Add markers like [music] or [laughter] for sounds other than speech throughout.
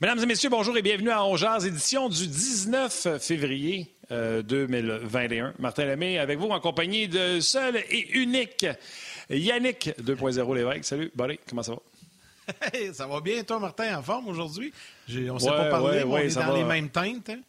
Mesdames et messieurs, bonjour et bienvenue à Ongears, édition du 19 février 2021. Euh, Martin Lemay avec vous en compagnie de seul et unique Yannick 2.0 Lévesque. Salut, Bonnet, comment ça va? [laughs] ça va bien, toi, Martin, en forme aujourd'hui? On ne s'est pas parlé, on est dans les mêmes teintes. Hein?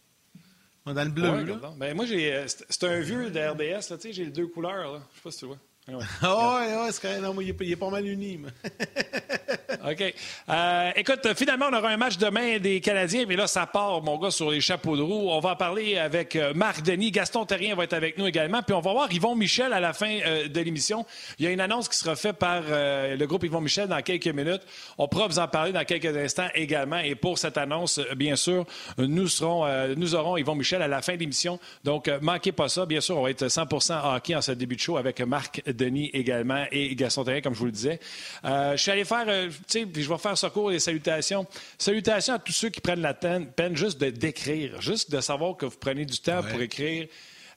On est dans le bleu. là. Ben, moi, euh, c'est un vieux de RDS. J'ai les deux couleurs. Je ne sais pas si tu vois. [laughs] Ah ouais, ouais, c'est non, il, est, pas mal uni. [laughs] OK. Euh, écoute, finalement, on aura un match demain des Canadiens, mais là, ça part, mon gars, sur les chapeaux de roue. On va en parler avec euh, Marc Denis. Gaston Terrien va être avec nous également. Puis on va voir Yvon Michel à la fin euh, de l'émission. Il y a une annonce qui sera faite par le groupe Yvon Michel dans quelques minutes. On pourra vous en parler dans quelques instants également. Et pour cette annonce, bien sûr, nous, serons, nous aurons Yvon Michel à la fin de l'émission. Donc, manquez pas ça. Bien sûr, on va être 100 hockey en ce début de show avec Marc Denis également et Gaston Terrien, comme je vous le disais. je suis allé faire puis je vais faire secours et salutations. Salutations à tous ceux qui prennent la peine, juste de d'écrire, juste de savoir que vous prenez du temps pour écrire.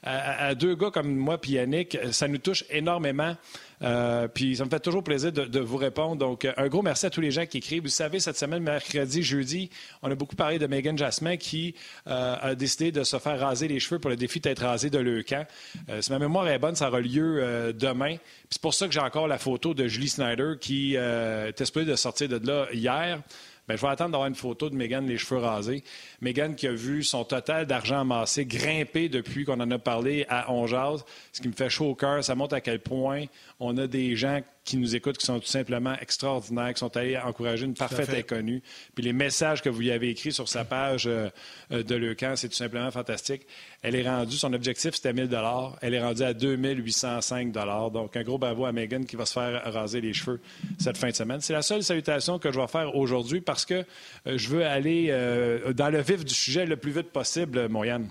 À, deux gars comme moi puis Yannick, ça nous touche énormément. Euh, puis ça me fait toujours plaisir de, vous répondre. Donc, un gros merci à tous les gens qui écrivent. Vous savez, cette semaine, mercredi, jeudi, on a beaucoup parlé de Megan Jasmin qui euh, a décidé de se faire raser les cheveux pour le défi d'être rasé de Leucan. Euh, si ma mémoire est bonne, ça aura lieu demain. c'est pour ça que j'ai encore la photo de Julie Snyder qui est espérée de sortir de là hier. Bien, je vais attendre d'avoir une photo de Megan les cheveux rasés. Megan qui a vu son total d'argent amassé grimper depuis qu'on en a parlé à Onjaz, ce qui me fait chaud au cœur. Ça montre à quel point on a des gens qui nous écoutent, qui sont tout simplement extraordinaires, qui sont allés encourager une parfaite inconnue. Puis les messages que vous y avez écrits sur sa page euh, euh, de Leucan, c'est tout simplement fantastique. Elle est rendue, son objectif c'était 1000 Elle est rendue à 2805 Donc un gros bravo à Megan qui va se faire raser les cheveux cette fin de semaine. C'est la seule salutation que je vais faire aujourd'hui parce que euh, je veux aller dans le vif du sujet le plus vite possible, Moyane.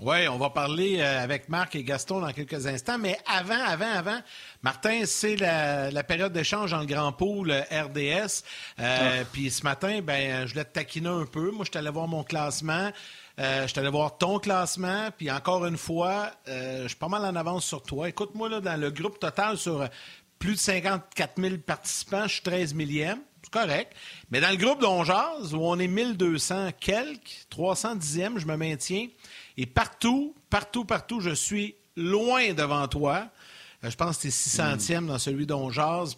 Oui, on va parler euh, avec Marc et Gaston dans quelques instants, mais avant, avant, avant, Martin, c'est la, période d'échange dans le Grand Pool euh, RDS. Euh, ah. Puis ce matin, ben, je voulais te taquiner un peu. Moi, je suis allé voir mon classement. je suis allé voir ton classement, puis encore une fois, je suis pas mal en avance sur toi. Écoute-moi, là, dans le groupe total, sur plus de 54 000 participants, je suis 13 millième. C'est correct. Mais dans le groupe d'Onjaz, où on est 1200 quelques, 310e, je me maintiens. Et partout, partout, partout, je suis loin devant toi. Euh, je pense que es 600e dans celui dont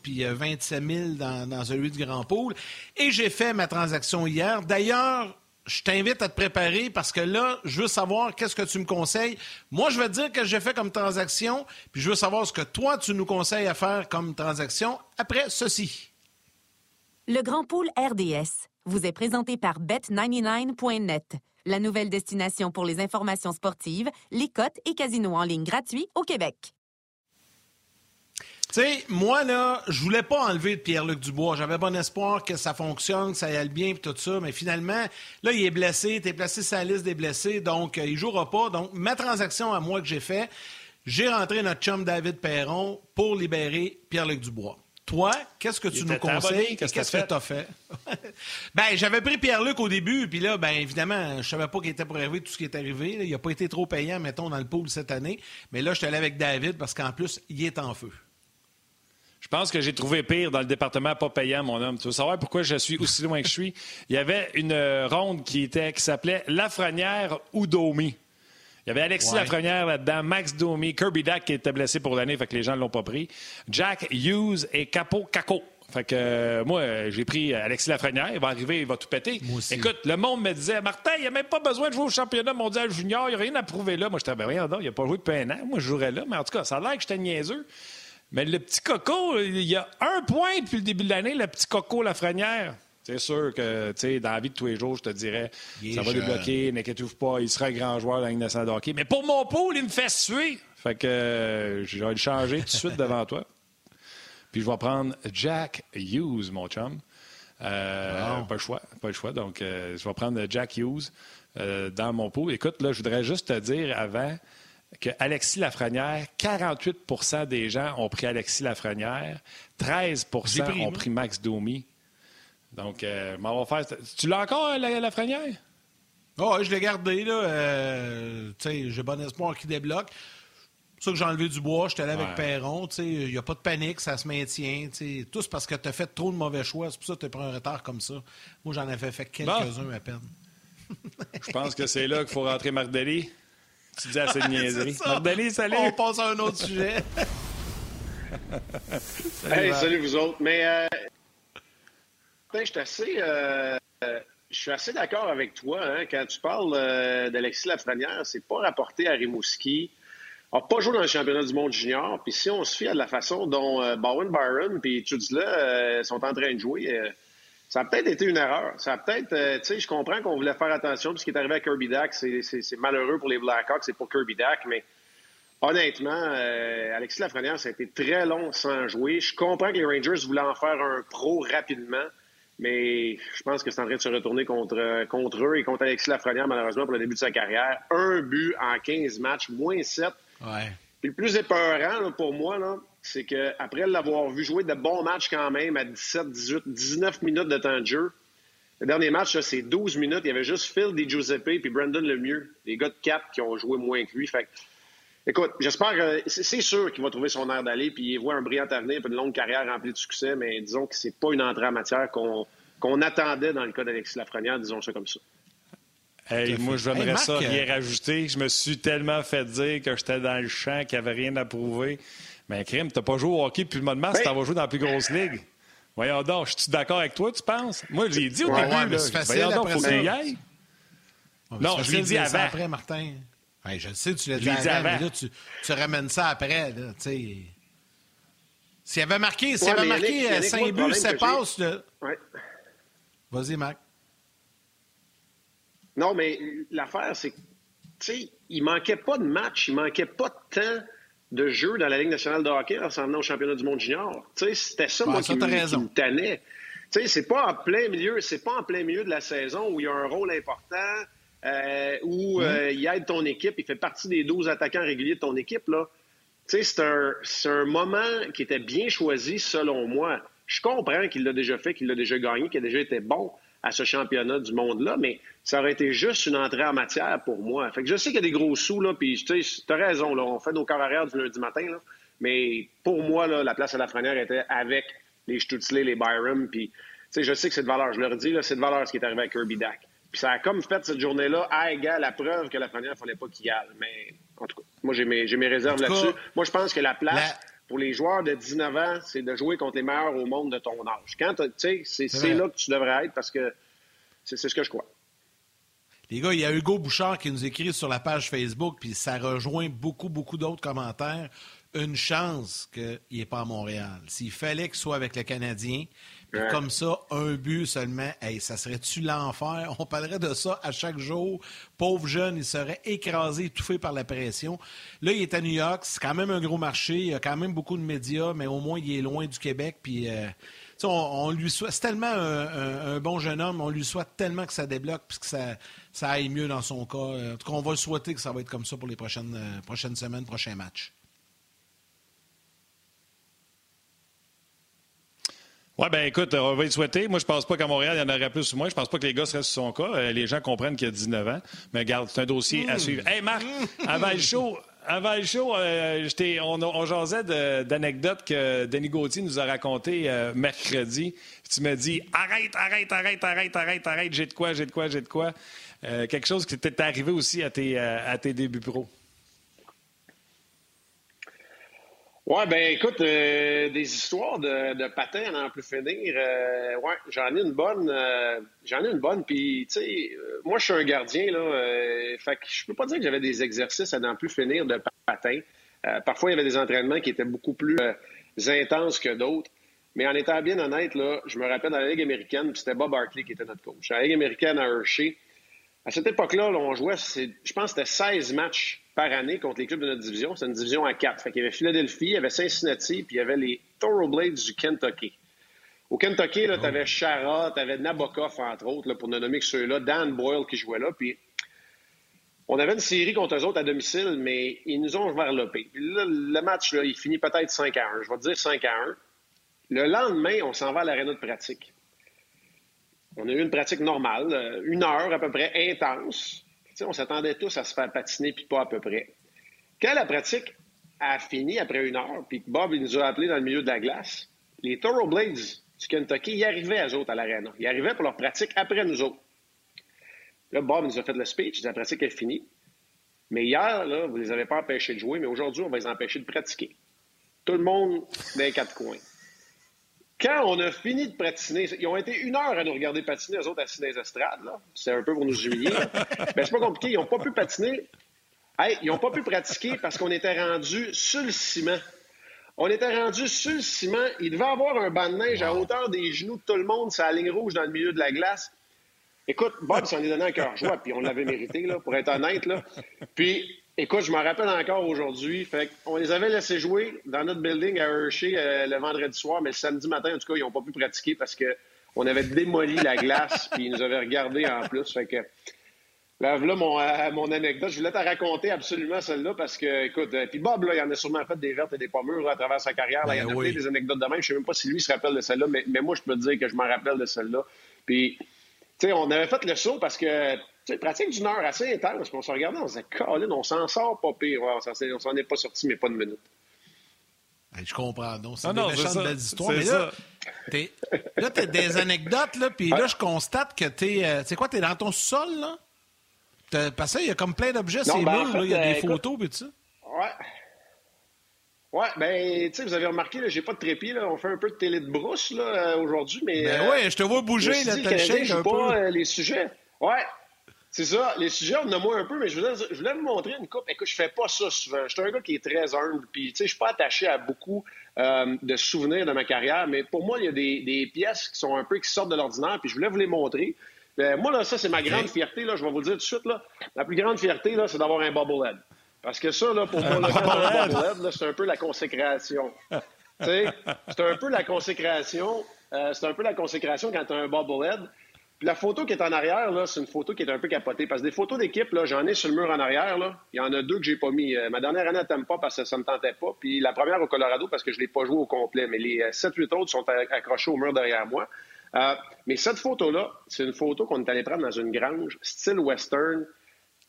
puis 27 euh, 000 dans, dans celui du Grand Pool. Et j'ai fait ma transaction hier. D'ailleurs, je t'invite à te préparer parce que là, je veux savoir qu'est-ce que tu me conseilles. Moi, je vais te dire que j'ai fait comme transaction, puis je veux savoir ce que toi, tu nous conseilles à faire comme transaction après ceci. Le Grand Pool RDS vous est présenté par Bet99.net la nouvelle destination pour les informations sportives, les cotes et casinos en ligne gratuits au Québec. Tu sais, moi, là, je voulais pas enlever de Pierre-Luc Dubois. J'avais bon espoir que ça fonctionne, que ça aille bien et tout ça. Mais finalement, là, il est blessé. Tu es placé sur la liste des blessés. Donc, euh, il jouera pas. Donc, ma transaction à moi que j'ai fait, j'ai rentré notre chum David Perron pour libérer Pierre-Luc Dubois. Toi, qu'est-ce que tu nous conseilles? Qu'est-ce que tu as fait? [laughs] ben, j'avais pris Pierre-Luc au début, puis là, ben évidemment, je savais pas qu'il était pour arriver tout ce qui est arrivé. Il n'a pas été trop payant, mettons, dans le pool cette année. Mais là, je suis allé avec David parce qu'en plus, il est en feu. Je pense que j'ai trouvé pire dans le département pas payant, mon homme. Tu veux savoir pourquoi je suis aussi loin que je suis? Il y avait une ronde qui, était, qui s'appelait Lafrenière ou Domi. Il y avait Alexis Lafrenière là-dedans, Max Domi, Kirby Dack qui était blessé pour l'année, fait que les gens ne l'ont pas pris. Jack Hughes et Capo Caco. Fait que euh, moi, j'ai pris Alexis Lafrenière. Il va arriver, il va tout péter. Écoute, le monde me disait Martin, il n'y a même pas besoin de jouer au championnat mondial junior. Il n'y a rien à prouver là. Moi, j'étais ben rien, il n'a pas joué depuis un an. Moi, je jouerais là. Mais en tout cas, ça a l'air que j'étais niaiseux. Mais le petit coco, il y a un point depuis le début de l'année, le petit coco Lafrenière. C'est sûr que, tu sais, dans la vie de tous les jours, je te dirais, ça va débloquer, n'inquiétez-vous pas, il sera un grand joueur dans la de hockey. Mais pour mon pool, il me fait suer. Fait que euh, je vais le changer tout de suite devant toi. Puis je vais prendre Jack Hughes, mon chum. Euh, pas le choix, pas le choix. Donc, euh, je vais prendre Jack Hughes dans mon pool. Écoute, là, je voudrais juste te dire avant que Alexis Lafrenière, 48% des gens ont pris Alexis Lafrenière, 13% ont pris Max Domi. Donc, euh, va faire. Tu l'as encore, la, la frenière? Oh, je l'ai gardé, là. Euh, tu sais, j'ai bon espoir qu'il débloque. ça que j'ai enlevé du bois, j'étais allé avec Perron. Il n'y a pas de panique, ça se maintient. Tout c'est parce que tu as fait trop de mauvais choix. C'est pour ça que tu pris un retard comme ça. Moi, j'en avais fait quelques-uns à peine. Je pense que c'est là qu'il faut rentrer Mardelli. Tu dis assez de [laughs] niaiserie. Mardelli, salut! On passe à un autre sujet. [laughs] salut, salut vous autres. Mais euh, je suis assez, euh, je suis assez d'accord avec toi. Hein, quand tu parles euh, d'Alexis Lafrenière, c'est pas rapporté à Rimouski n'a pas joué dans le championnat du monde junior. Puis si on se fie à la façon dont euh, Bowen Byron et Chudla euh, sont en train de jouer, ça a peut-être été une erreur. Ça a peut-être, tu sais, je comprends qu'on voulait faire attention. Puis ce qui est arrivé à Kirby Dack, c'est malheureux pour les Blackhawks, c'est pour Kirby Dack, mais honnêtement, Alexis Lafrenière, ça a été très long sans jouer. Je comprends que les Rangers voulaient en faire un pro rapidement. Mais je pense que c'est en train de se retourner contre, contre eux et contre Alexis Lafrenière, malheureusement, pour le début de sa carrière. Un but en 15 matchs, moins 7 le plus épeurant pour moi, c'est qu'après l'avoir vu jouer de bons matchs quand même à 17, 18, 19 minutes de temps de jeu, le dernier match, c'est 12 minutes. Il y avait juste Phil Di Giuseppe et Brandon Lemieux, les gars de 4 qui ont joué moins que lui. Fait écoute, j'espère que c'est sûr qu'il va trouver son air d'aller puis il voit un brillant avenir et une longue carrière remplie de succès, mais disons que c'est pas une entrée en matière qu'on attendait dans le cas d'Alexis Lafrenière, disons ça comme ça. Hey, moi, je voudrais ça rien euh, rajouter. Je me suis tellement fait dire que j'étais dans le champ, qu'il n'y avait rien à prouver. Mais Crime, t'as pas joué au hockey depuis le mois de mars, tu t'en vas jouer dans la plus grosse ligue. Voyons donc, je suis d'accord avec toi, tu penses? Moi, je l'ai dit au début. Ouais, là, facile voyons donc, faut qu'il y aille. non, je l'ai dit avant. après, Martin. Je le sais, tu l'as dit, avant, mais là, tu, tu, ramènes ça après. Là, S'il avait marqué, s'il avait marqué 5 buts, ça passe. Vas-y, Marc. Non, mais l'affaire, c'est que, tu sais, il manquait pas de match, il manquait pas de temps de jeu dans la Ligue nationale de hockey en s'en venant au championnat du monde junior. Tu sais, c'était ça, moi, qui, me, tannait. Tu sais, c'est pas en plein milieu, c'est pas en plein milieu de la saison où il y a un rôle important, euh, où mm-hmm. euh, il aide ton équipe, il fait partie des 12 attaquants réguliers de ton équipe, là. C'est un, un moment qui était bien choisi, selon moi. Je comprends qu'il l'a déjà fait, qu'il l'a déjà gagné, qu'il a déjà été bon à ce championnat du monde-là, mais ça aurait été juste une entrée en matière pour moi. Fait que je sais qu'il y a des gros sous, là, puis tu as raison, là, on fait nos corps arrière du lundi matin, là, mais pour moi, là, la place à la frenière était avec les Stutzley, les Byram, puis je sais que c'est de valeur, je leur dis, là, c'est de valeur ce qui est arrivé à Kirby Dack. Puis ça a comme fait cette journée-là à égal la preuve que la frenière, il fallait pas qu'il y aille. Mais en tout cas, moi, j'ai mes, mes réserves là-dessus. Moi, je pense que la place pour les joueurs de 19 ans, c'est de jouer contre les meilleurs au monde de ton âge. Quand tu sais, c'est là que tu devrais être parce que c'est ce que je crois. Les gars, il y a Hugo Bouchard qui nous écrit sur la page Facebook, puis ça rejoint beaucoup, beaucoup d'autres commentaires. Une chance qu'il n'est pas à Montréal. S'il fallait qu'il soit avec le Canadien, comme ça, un but seulement, hey, ça serait-tu l'enfer? On parlerait de ça à chaque jour. Pauvre jeune, il serait écrasé, étouffé par la pression. Là, il est à New York, c'est quand même un gros marché, il y a quand même beaucoup de médias, mais au moins, il est loin du Québec, puis... Euh, on, lui souhaite, c'est tellement un, bon jeune homme, on lui souhaite tellement que ça débloque puis que ça, ça aille mieux dans son cas. En tout cas, on va le souhaiter que ça va être comme ça pour les prochaines, euh, prochaines semaines, prochains matchs. Oui, ben écoute, on va y souhaiter. Moi, je pense pas qu'à Montréal, il y en aurait plus ou moins. Je pense pas que les gars seraient sur son cas. Euh, les gens comprennent qu'il y a 19 ans. Mais garde, c'est un dossier à mmh. suivre. Hey, Marc, avant le show, avant le show, euh, on, on jasait d'anecdotes que Denis Gauthier nous a racontées euh, mercredi. Tu me dis arrête, arrête, arrête, arrête, arrête, arrête, j'ai de quoi, j'ai de quoi, j'ai de quoi. quelque chose qui t'est arrivé aussi à tes, à tes débuts pro. Ouais, ben écoute, euh, des histoires de, de patins à n'en plus finir. Euh, ouais, j'en ai une bonne. Euh, j'en ai une bonne. Puis, tu sais, moi, je suis un gardien, là. fait que je peux pas dire que j'avais des exercices à n'en plus finir de patins. parfois, il y avait des entraînements qui étaient beaucoup plus intenses que d'autres. Mais en étant bien honnête, là, je me rappelle dans la Ligue américaine, c'était Bob Hartley qui était notre coach. La Ligue américaine à Hershey, à cette époque-là, on jouait, je pense que c'était 16 matchs par année contre les clubs de notre division. C'est une division à quatre. Fait qu'il y avait Philadelphie, il y avait Cincinnati, puis il y avait les Thoroughblades du Kentucky. Au Kentucky, tu avais Shara, tu avais Nabokov, entre autres, là, pour ne nommer que ceux-là, Dan Boyle qui jouait là. Puis on avait une série contre eux autres à domicile, mais ils nous ont varlopé. Là, le match, là, il finit peut-être 5 à 1. Je vais te dire 5 à 1. Le lendemain, on s'en va à l'aréna de pratique. On a eu une pratique normale, euh, une heure à peu près intense on s'attendait tous à se faire patiner, puis pas à peu près. Quand la pratique a fini après une heure, puis Bob il nous a appelés dans le milieu de la glace, les Blades du Kentucky, ils arrivaient, eux autres, à l'aréna. Ils arrivaient pour leur pratique après nous autres. Là, Bob nous a fait le speech, la pratique est finie. Mais hier, là, vous ne les avez pas empêchés de jouer, mais aujourd'hui, on va les empêcher de pratiquer. Tout le monde dans les quatre coins. Quand on a fini de patiner, ils ont été une heure à nous regarder patiner, eux autres assis dans les estrades. C'est un peu pour nous humilier. Mais [laughs] c'est pas compliqué. Ils n'ont pas pu patiner. Hey, ils n'ont pas pu pratiquer parce qu'on était rendu sur le ciment. On était rendu sur le ciment. Il devait avoir un banc de neige à hauteur des genoux de tout le monde, la ligne rouge dans le milieu de la glace. Écoute, Bob s'en est donné un cœur joie, puis on l'avait mérité, là, pour être honnête. Là. Puis, écoute, je m'en rappelle encore aujourd'hui. Fait on les avait laissés jouer dans notre building à Hershey euh, le vendredi soir, mais le samedi matin, en tout cas, ils n'ont pas pu pratiquer parce qu'on avait démoli la glace, [laughs] puis ils nous avaient regardé en plus. Fait que Là, mon, euh, mon anecdote. Je voulais te raconter absolument celle-là parce que, écoute, euh, puis Bob, là, il en a sûrement fait des vertes et des pommures à travers sa carrière. Là, il y en a ben des anecdotes de même. Je sais même pas si lui se rappelle de celle-là, mais, mais, moi, je peux te dire que je m'en rappelle de celle-là. Puis, tu sais, on avait fait le saut parce que, tu sais, pratique d'une heure assez intense. Puis on se regardait, on se disait, Colin, on s'en sort pas pire. Ouais, on s'en est pas sorti, mais pas de minute. je comprends. Non, c'est ah des méchantes belles histoires. Mais là, t'es, là, t'as des anecdotes, là, puis là, je constate que t'es. Euh, c'est quoi, t'es dans ton sol, là? Parce qu'il y a comme plein d'objets, c'est ben, il y a des euh, photos et tout ça. Ouais. Ouais, ben, tu sais, vous avez remarqué, j'ai pas de trépied, là. On fait un peu de télé de brousse, là, euh, aujourd'hui, mais. Ben ouais, je te vois bouger, là, t'as le un pas, euh, les sujets. Ouais. C'est ça, les sujets, on en a moins un peu, mais je voulais, je voulais vous montrer une coupe. Écoute, je fais pas ça souvent. Je suis un gars qui est très humble, puis tu sais, je suis pas attaché à beaucoup de souvenirs de ma carrière, mais pour moi, il y a des, des, pièces qui sont un peu qui sortent de l'ordinaire, puis je voulais vous les montrer. Ben, moi, là, ça, c'est ma grande fierté. Là, je vais vous le dire tout de suite. Là. La plus grande fierté, là, c'est d'avoir un bobblehead. Parce que ça, là, pour moi, le bobblehead, c'est un peu la consécration. c'est un peu la consécration. Euh, c'est un peu la consécration quand tu as un bobblehead. La photo qui est en arrière, là, c'est une photo qui est un peu capotée. Parce que des photos d'équipe, là, j'en ai sur le mur en arrière. Là. Il y en a deux que j'ai pas mis. Euh, ma dernière année à pas parce que ça me tentait pas. Puis la première au Colorado parce que je l'ai pas joué au complet. Mais les 7-8 euh, autres sont accrochés au mur derrière moi. Euh, mais cette photo-là, c'est une photo qu'on est allé prendre dans une grange, style western,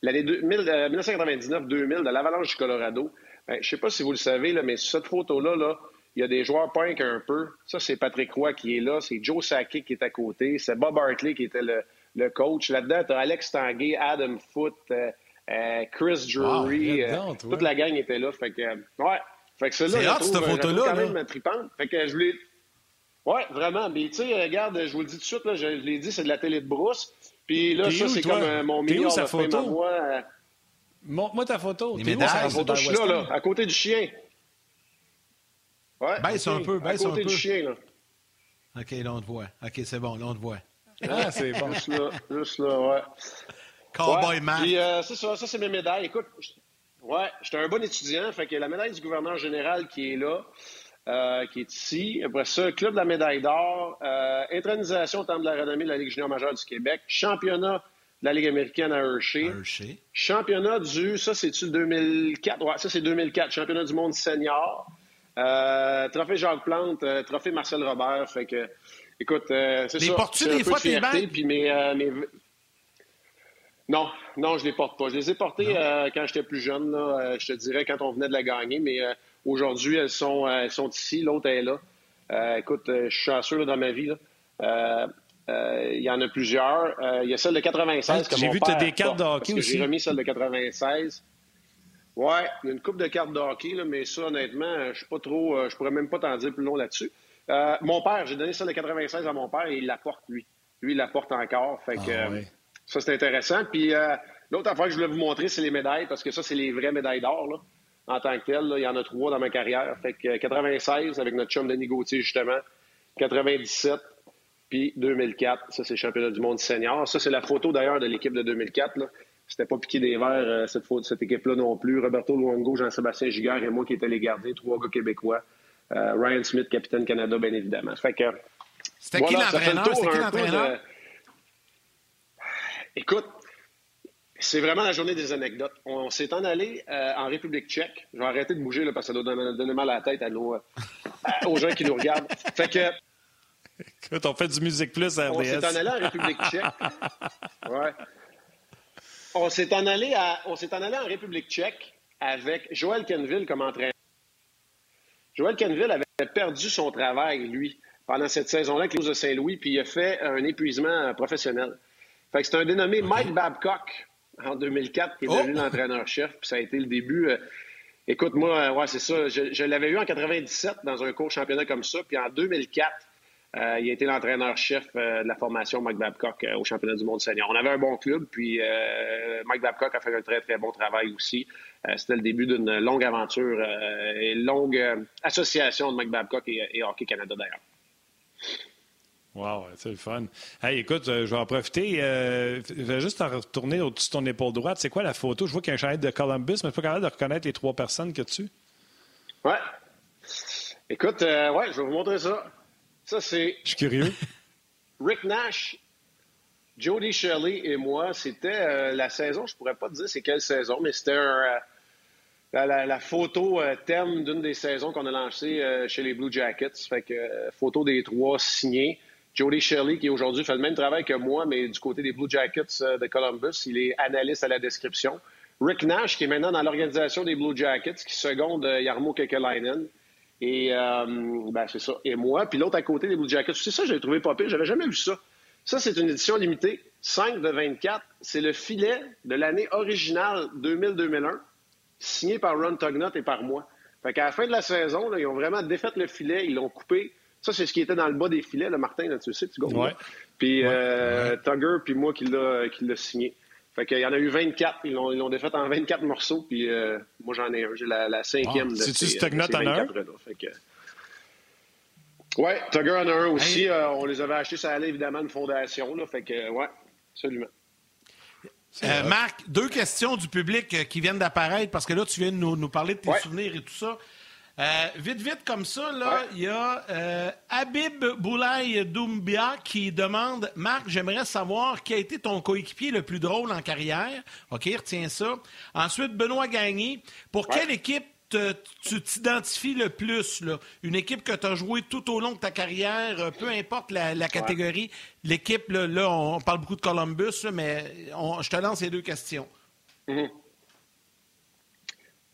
l'année 1999-2000 de l'Avalanche du Colorado. Ben, je ne sais pas si vous le savez, là, mais cette photo-là, là, il y a des joueurs punk un peu. Ça, c'est Patrick Roy qui est là. C'est Joe Sakic qui est à côté. C'est Bob Hartley qui était le, coach. Là-dedans, tu as Alex Tanguay, Adam Foote, euh, euh, Chris Drury. toute la gang était là. Fait que, ouais. Fait que là c'est cette photo-là. quand même tripante. Fait que je voulais oui, vraiment. Mais tu sais, regarde, je vous le dis tout de suite, là, je, l'ai dit, c'est de la télé de brousse. Puis là, ça, c'est comme euh, mon million de photo? moi. Euh... Montre-moi ta photo. Je suis là, là, à côté du chien. Ouais, baisse un peu, baisse un peu. À côté du chien, là. OK, là, on te voit. OK, c'est bon, là, on te voit. Ah, c'est bon. juste là, juste là, ouais. Cowboy ouais. Puis, euh, c'est ça, ça, c'est mes médailles. Écoute, ouais, j'étais un bon étudiant, fait que la médaille du gouverneur général qui est là, euh, qui est ici. Après ça, Club de la médaille d'or, euh, intronisation au Temple de la renommée de la Ligue junior majeure du Québec, championnat de la Ligue américaine à Hershey. Hershey. Championnat du, ça c'est-tu 2004? Ouais, ça c'est 2004, championnat du monde senior. Euh, trophée Jacques Plante, euh, trophée Marcel Robert. Fait que, écoute, euh, c'est ça. Les portes-tu des fois tes Puis mes, mes... Non, non, je les porte pas. Je les ai portés quand j'étais plus jeune, là, je te dirais, quand on venait de la gagner, mais Aujourd'hui, elles sont, elles sont ici, l'autre est là. Écoute, je suis chanceux là, dans ma vie. Il y en a plusieurs. il y a celle de 96 J'ai vu tu as des cartes de hockey aussi. J'ai remis celle de 96. Ouais, il y a une coupe de cartes de hockey, là, mais ça, honnêtement, je suis pas trop. je pourrais même pas t'en dire plus long là-dessus. mon père, j'ai donné celle de 96 à mon père et il la porte, lui. Lui, il la porte encore. Fait que, ah, ça, c'est intéressant. Puis l'autre affaire que je voulais vous montrer, c'est les médailles, parce que ça, c'est les vraies médailles d'or. Là en tant que tel. il y en a trois dans ma carrière. Fait que 96 avec notre chum Denis Gauthier, justement. 97, puis 2004. Ça, c'est championnat du monde senior. Ça, c'est la photo d'ailleurs de l'équipe de 2004. Là. C'était pas piqué des verres, euh, cette, cette équipe-là non plus. Roberto Luongo, Jean-Sébastien Giguère et moi qui étaient les gardiens, trois gars québécois. Euh, Ryan Smith, capitaine Canada, bien évidemment. Fait que. C'était qui l'entraîneur? C'était qui l'entraîneur? Écoute, c'est vraiment la journée des anecdotes. On, s'est en allé euh, en République tchèque. Je vais arrêter de bouger là, parce que ça doit donner, mal à la tête à nos, euh, aux gens qui nous regardent. Fait que. Écoute, on fait du Musique Plus à RDS. On s'est en allé en République tchèque. [laughs] Ouais. On s'est en allé, à, on s'est en allé en République tchèque avec Joël Kenville comme entraîneur. Joël Canville avait perdu son travail, lui, pendant cette saison-là avec les de Saint-Louis, puis il a fait un épuisement professionnel. Fait que c'est un dénommé Mike Babcock en 2004 qui est devenu oh! l'entraîneur-chef, puis ça a été le début. Euh, écoute, moi, ouais, c'est ça. Je, je l'avais eu en 97 dans un court championnat comme ça, puis en 2004, euh, il a été l'entraîneur-chef euh, de la formation Mike Babcock euh, au championnat du monde senior. On avait un bon club, puis Mike Babcock a fait un très, très bon travail aussi. C'était le début d'une longue aventure et longue association de Mike Babcock et, Hockey Canada d'ailleurs. Wow, c'est le fun. Hey, écoute, je vais en profiter. je vais juste en retourner au-dessus de ton épaule droite. C'est quoi la photo? Je vois qu'il y a un chalet de Columbus, mais je ne suis pas capable de reconnaître les trois personnes que tu. Ouais. Écoute, ouais, je vais vous montrer ça. Ça, c'est. Je suis curieux. Rick Nash, Jody Shelley et moi, c'était euh, la saison, je pourrais pas te dire c'est quelle saison, mais c'était euh, la, photo euh, thème d'une des saisons qu'on a lancées chez les Blue Jackets. Fait que photo des trois signés. Jody Shelley, qui aujourd'hui fait le même travail que moi, mais du côté des Blue Jackets de Columbus, il est analyste à la description. Rick Nash, qui est maintenant dans l'organisation des Blue Jackets, qui seconde Yarmo Kekalainen. Et euh, ben, c'est ça. Et moi. Puis l'autre à côté des Blue Jackets. C'est ça, j'ai trouvé pas pire. J'avais jamais vu ça. Ça, c'est une édition limitée. 5 de 24. C'est le filet de l'année originale 2000-2001, signé par Ron Tugnut et par moi. Fait qu'à la fin de la saison, là, ils ont vraiment défait le filet, ils l'ont coupé. Ça, c'est ce qui était dans le bas des filets, le Martin, là, tu sais, tu gagnes. Ouais. Puis euh, Tugger, puis moi qui l'a signé. Fait qu'il y en a eu 24. Ils l'ont, ils défait en 24 morceaux. Puis euh, moi, j'en ai un. J'ai la, cinquième de C'est-tu en a un? Ouais, Tugger en a un aussi. Euh, on les avait achetés, ça allait évidemment une fondation. Là, fait que, ouais, absolument. Euh, Marc, deux questions du public qui viennent d'apparaître parce que là, tu viens de nous, nous parler de tes souvenirs et tout ça. Euh, vite, vite, comme ça, là, il y a euh, Habib Boulay Doumbia qui demande Marc, j'aimerais savoir qui a été ton coéquipier le plus drôle en carrière. OK, retiens ça. Ensuite, Benoît Gagné. Pour quelle équipe tu t'identifies le plus? Là? Une équipe que tu as joué tout au long de ta carrière, euh, peu importe la, catégorie. L'équipe, là, on parle beaucoup de Columbus, mais je te lance ces deux questions. Mm-hmm.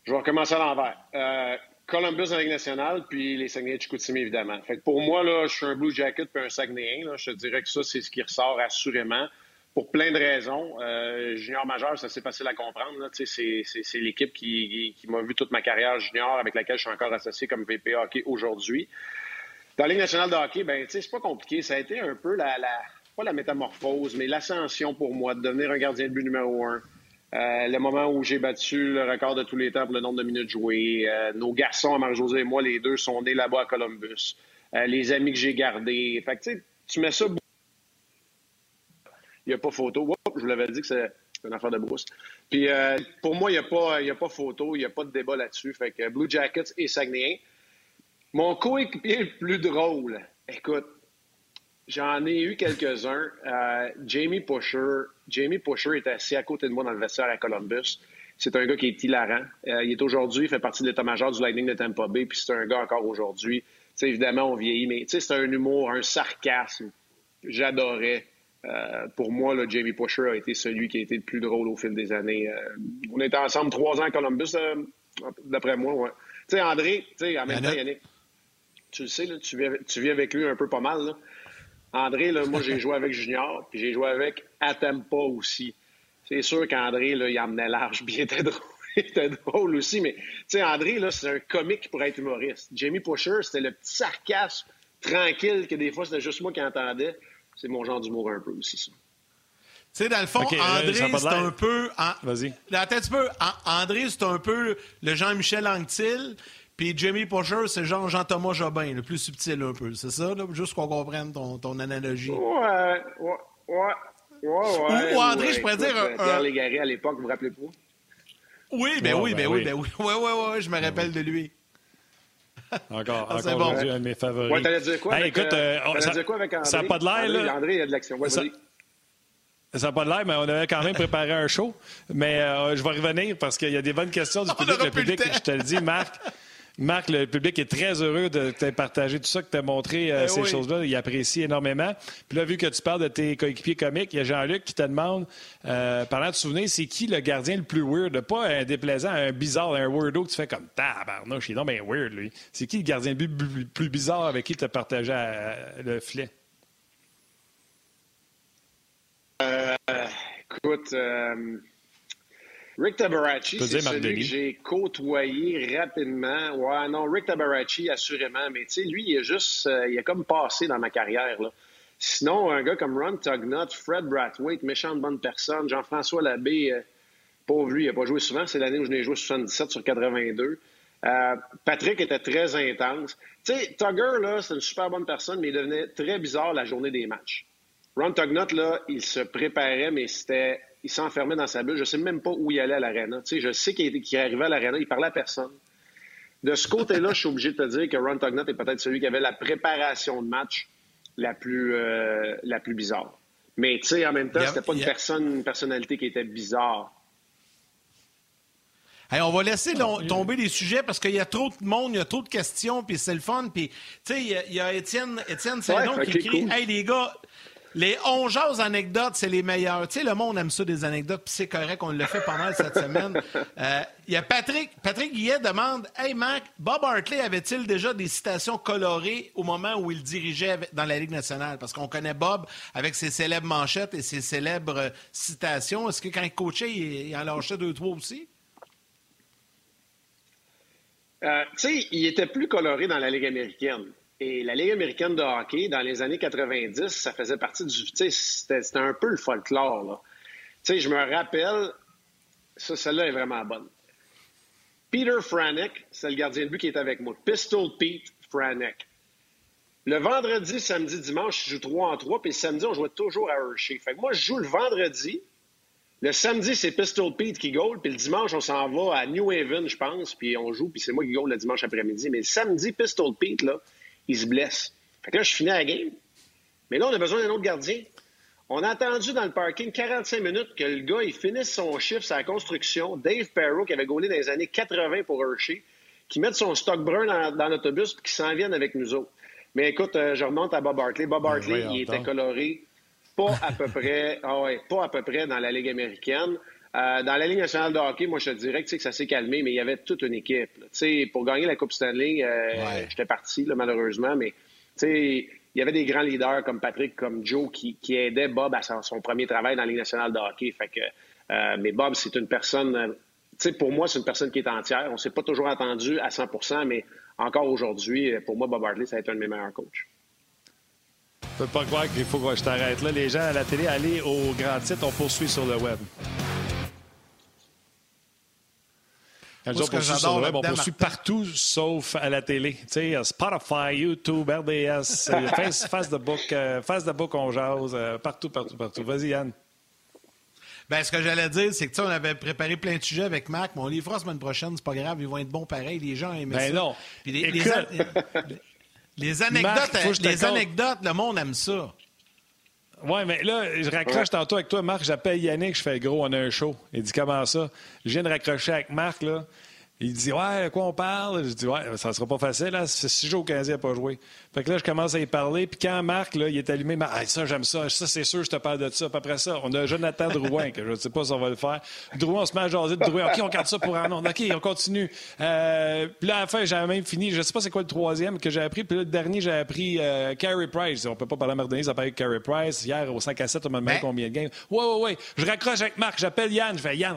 Je vais recommencer à l'envers. Columbus dans la Ligue nationale, puis les Saguenay de Chicoutimi, évidemment. Fait que pour moi, là, je suis un Blue Jacket puis un Saguenayen. Je te dirais que ça, c'est ce qui ressort assurément pour plein de raisons. Euh, junior majeur, ça c'est facile à comprendre. C'est l'équipe qui, qui, m'a vu toute ma carrière junior, avec laquelle je suis encore associé comme VP hockey aujourd'hui. Dans la Ligue nationale de hockey, ben, c'est pas compliqué. Ça a été un peu la, la pas la métamorphose, mais l'ascension pour moi de devenir un gardien de but numéro un. Euh, le moment où j'ai battu le record de tous les temps pour le nombre de minutes jouées. Euh, nos garçons, Marie-Josée et moi, les deux sont nés là-bas à Columbus. Euh, les amis que j'ai gardés. Fait que, tu mets ça... Il n'y a pas photo. je vous l'avais dit que c'est une affaire de brousse. Puis pour moi, il n'y a, pas, a pas photo, il n'y a pas de débat là-dessus. Fait que Blue Jackets et Saguenay. Mon coéquipier le plus drôle, écoute, J'en ai eu quelques-uns. Euh, Jamie Pusher. Jamie Pusher est assis à côté de moi dans le vestiaire à Columbus. C'est un gars qui est hilarant. Euh, il est aujourd'hui, il fait partie de l'état-major du Lightning de Tampa Bay, puis c'est un gars encore aujourd'hui. évidemment, on vieillit, mais c'est un humour, un sarcasme. J'adorais. Euh, pour moi, là, Jamie Pusher a été celui qui a été le plus drôle au fil des années. on était ensemble trois ans à Columbus, d'après moi. Ouais. Tu sais, André, tu sais, en même temps, Yannick, tu le sais, là, tu, vis, tu vis avec lui un peu pas mal. Là. André, là, moi, j'ai joué avec Junior, puis j'ai joué avec Atempa aussi. C'est sûr qu'André, il emmenait large, puis il était drôle. [laughs] il était drôle aussi, mais tu sais, André, là, c'est un comique pour être humoriste. Jamie Pusher, c'était le petit sarcasme tranquille que des fois, c'était juste moi qui entendais. C'est mon genre d'humour un peu aussi, ça. Tu sais, dans le fond, André, c'est un peu. Vas-y. Attends un peu. André, c'est un peu le Jean-Michel Anctil. Puis Jimmy Pusher, c'est genre Jean-Thomas Jobin, le plus subtil un peu. C'est ça, là? Juste qu'on comprenne ton, ton analogie. Ouais, ouais, ouais. Ouais, ou, André, je pourrais dire. Euh, Pierre Légaré à l'époque, vous vous rappelez pas? Oui, ben oui, ben, ben oui, ben oui. Ouais, ouais, ouais, je me rappelle de lui. Encore, [laughs] ah, encore bon. un de mes favoris. Ouais, t'allais dire quoi? Hey, avec, écoute, euh, euh, ça, dire quoi avec André? Ça n'a pas de l'air, là. André, il y a de l'action. Ouais, ça, ça n'a pas de l'air, mais on avait quand même préparé un show. Mais euh, je vais revenir parce qu'il y a des bonnes questions du [laughs] public. Le public, je te le dis, Marc. [laughs] Marc, le public est très heureux de t'avoir partagé tout ça, que tu as montré euh, Ben ces oui. choses-là. Il apprécie énormément. Puis là, vu que tu parles de tes coéquipiers comiques, il y a Jean-Luc qui te demande, euh, parlant de souvenirs, c'est qui le gardien le plus weird? Pas un déplaisant, un bizarre, un weirdo que tu fais comme tabarnouche, il est non mais weird, lui. C'est qui le gardien le plus, bizarre avec qui tu as partagé euh, le filet? Écoute, euh, Rick Tabarachi, c'est celui Denis. que j'ai côtoyé rapidement. Ouais, non, Rick Tabarachi, assurément. Mais tu sais, lui, il est juste, euh, il a comme passé dans ma carrière. Là. Sinon, un gars comme Ron Tugnut, Fred Brathwaite, méchante bonne personne, Jean-François Labbé, euh, pauvre lui, il n'a pas joué souvent. C'est l'année où je n'ai joué 77 sur 82. Euh, Patrick était très intense. Tu sais, Tugger, là, c'est une super bonne personne, mais il devenait très bizarre la journée des matchs. Ron Tugnut, là, il se préparait, mais c'était. Il s'enfermait dans sa bulle. Je sais même pas où il allait à. Tu sais, je sais qu'il qu'il arrivait à l'aréna, il parlait à personne. De ce côté-là, je suis obligé de te dire que Ron Tugnut est peut-être celui qui avait la préparation de match la plus, euh, la plus bizarre. Mais tu sais, en même temps, c'était pas une personne, une personnalité qui était bizarre. Hey, on va laisser tomber les sujets parce qu'il y a trop de monde, il y a trop de questions, puis c'est le fun. Puis, tu sais, il y a- il y, a Étienne, Étienne Saint-Don Ouais, qui écrit cool. Hey, les gars, les 11 jases anecdotes, c'est les meilleurs. Tu sais, le monde aime ça, des anecdotes, puis c'est correct, on le fait pas mal cette semaine. Euh, Il y a Patrick, Patrick Guillet demande Hey, Mac, Bob Hartley avait-il déjà des citations colorées au moment où il dirigeait dans la Ligue nationale? Parce qu'on connaît Bob avec ses célèbres manchettes et ses célèbres citations. Est-ce que quand il coachait, il, il en lâchait deux, trois aussi? Euh, tu sais, il était plus coloré dans la Ligue américaine. Et la Ligue américaine de hockey, dans les années 90, ça faisait partie du. C'était un peu le folklore, là. Tu sais, je me rappelle, ça, celle-là est vraiment bonne. Peter Franek, c'est le gardien de but qui est avec moi. Pistol Pete Franek. Le vendredi, samedi, dimanche, je joue 3 en 3, puis le samedi, on jouait toujours à Hershey. Fait que moi, je joue le vendredi, le samedi, c'est Pistol Pete qui goal, puis le dimanche, on s'en va à New Haven, je pense, puis on joue, puis c'est moi qui goal le dimanche après-midi. Mais le samedi, Pistol Pete, là, il se blesse. Fait que là, je finis la game. Mais là, on a besoin d'un autre gardien. On a attendu dans le parking 45 minutes que le gars, il finisse son chiffre, sa construction. Dave Perro, qui avait gaulé dans les années 80 pour Hershey, qui mette son stock brun dans, dans l'autobus puis qui s'en vienne avec nous autres. Mais écoute, euh, je remonte à Bob Hartley. Bob Hartley, voyons il était coloré pas à peu près, [laughs] ah ouais, pas à peu près dans la Ligue américaine. Euh, dans la Ligue nationale de hockey, moi, je te dirais que, tu sais, que ça s'est calmé, mais il y avait toute une équipe. là. Tu sais, pour gagner la Coupe Stanley, euh, Ouais. j'étais parti, là, malheureusement, mais tu sais, il y avait des grands leaders comme Patrick, comme Joe, qui, qui aidaient Bob à son, son premier travail dans la Ligue nationale de hockey. Fait que, euh, mais Bob, c'est une personne, tu sais, pour moi, c'est une personne qui est entière. On s'est pas toujours attendu à 100% mais encore aujourd'hui, pour moi, Bob Hartley, ça a été un de mes meilleurs coachs. Je peux pas croire qu'il faut que je t'arrête là. Les gens à la télé, allez au grand titre, on poursuit sur le web. Quand je Moi, dis ce on que poursuit sur web, on poursuit partout sauf à la télé. Euh, Spotify, YouTube, RDS, [laughs] euh, face, face de book, euh, face de book, on jase, euh, partout, partout, partout. Vas-y, Yann. Ben, ce que j'allais dire, c'est que on avait préparé plein de sujets avec Mac, mais on les fera la semaine prochaine, c'est pas grave, ils vont être bons pareil, les gens aiment Ben ça. non. Puis les, les Écoute. an- les anecdotes, Marc, les anecdotes, le monde aime ça. Oui, mais là, je raccroche tantôt avec toi, Marc. J'appelle Yannick, je fais gros, on a un show. Il dit comment ça? Je viens de raccrocher avec Marc, là. Il dit Ouais, à quoi on parle? Je dis Ouais, ça sera pas facile, là. C'est six jours qu'un n'a pas joué. Fait que là, je commence à y parler. Puis quand Marc, là, il est allumé, Marc, Ah, ça, j'aime ça. Ça, c'est sûr, je te parle de ça. Puis après ça, on a Jonathan [laughs] Drouin, que je ne sais pas si on va le faire. Drouin, on se met à jaser de Drouin. OK, on garde ça pour un an. OK, on continue. Euh, puis là, à la fin, j'avais même fini. Je sais pas c'est quoi le troisième que j'ai appris. Puis là, le dernier, j'ai appris euh, Carey Price. On peut pas parler à Mardenis, ça parlait de Carey Price. Hier, au 5 à 7, on m'a demandé Ben- combien de games. Ouais, ouais, ouais. Je raccroche avec Marc. J'appelle Yann. Je fais Yann,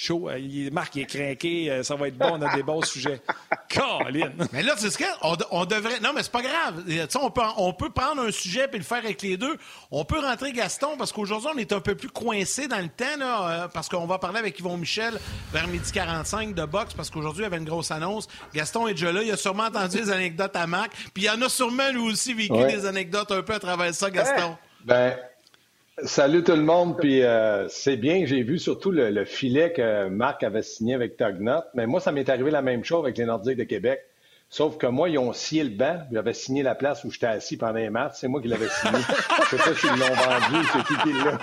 chaud. euh, il- Marc, il est craqué. euh, Ça va être bon. On a des bons sujets. [laughs] Colin. Mais là, c'est ce que on, de- on devrait. Non, mais c'est pas grave. On peut, on peut prendre un sujet puis le faire avec les deux. On peut rentrer Gaston parce qu'aujourd'hui, on est un peu plus coincé dans le temps, là, euh, parce qu'on va parler avec Yvon Michel vers midi 45 de boxe, parce qu'aujourd'hui, il y avait une grosse annonce. Gaston est déjà là. Il a sûrement entendu des anecdotes à Marc. Puis il y en a sûrement, lui aussi, vécu Ouais. des anecdotes un peu à travers ça, Gaston. Ben, salut tout le monde. Puis euh, c'est bien, j'ai vu surtout le, le filet que Marc avait signé avec Tognot. Mais moi, ça m'est arrivé la même chose avec les Nordiques de Québec. Sauf que moi, ils ont scié le banc. J'avais signé la place où j'étais assis pendant les matchs. C'est moi qui l'avais signé. Je sais pas s'ils l'ont vendu c'est qui qui l'a.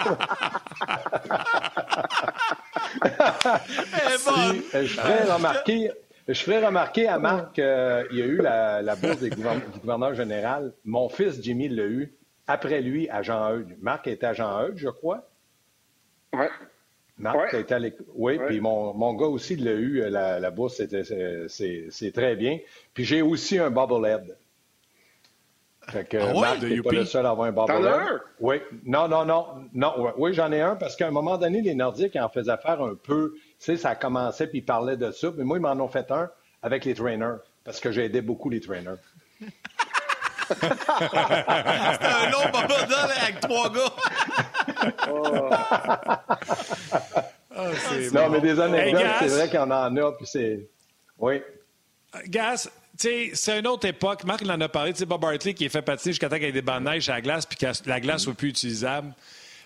Eh, euh, je voudrais remarquer, Je ferai remarquer à Marc qu'il y a eu la, la bourse des gouverne- du gouverneur général. Mon fils Jimmy l'a eu après lui à Jean Eudes. Marc était à Jean Eudes, je crois. Ouais. Marc Ouais. été à l'école. Oui, Ouais. puis mon, mon gars aussi l'a eu, euh, la, la bourse, c'était- c'est très bien. Puis j'ai aussi un bobblehead. Fait que Ah ouais? Marc De n'est pas le seul à avoir un T'en bobblehead. as un? Oui, non, non, non, non. Oui, j'en ai un parce qu'à un moment donné, les Nordiques en faisaient faire un peu. Tu sais, ça commençait puis ils parlaient de ça. Mais moi, ils m'en ont fait un avec les trainers parce que j'ai aidé beaucoup les trainers. [laughs] C'était un long bordel avec trois gars. Ah, c'est Non, bon. mais des anecdotes, Hey, c'est vrai qu'il y en a. Puis c'est. Oui. Gas, tu sais, c'est une autre époque. Marc il en a parlé. Tu sais, Bob Hartley qui est fait patiner jusqu'à temps qu'il y ait des bandes de neige à la glace puis que la glace soit plus utilisable.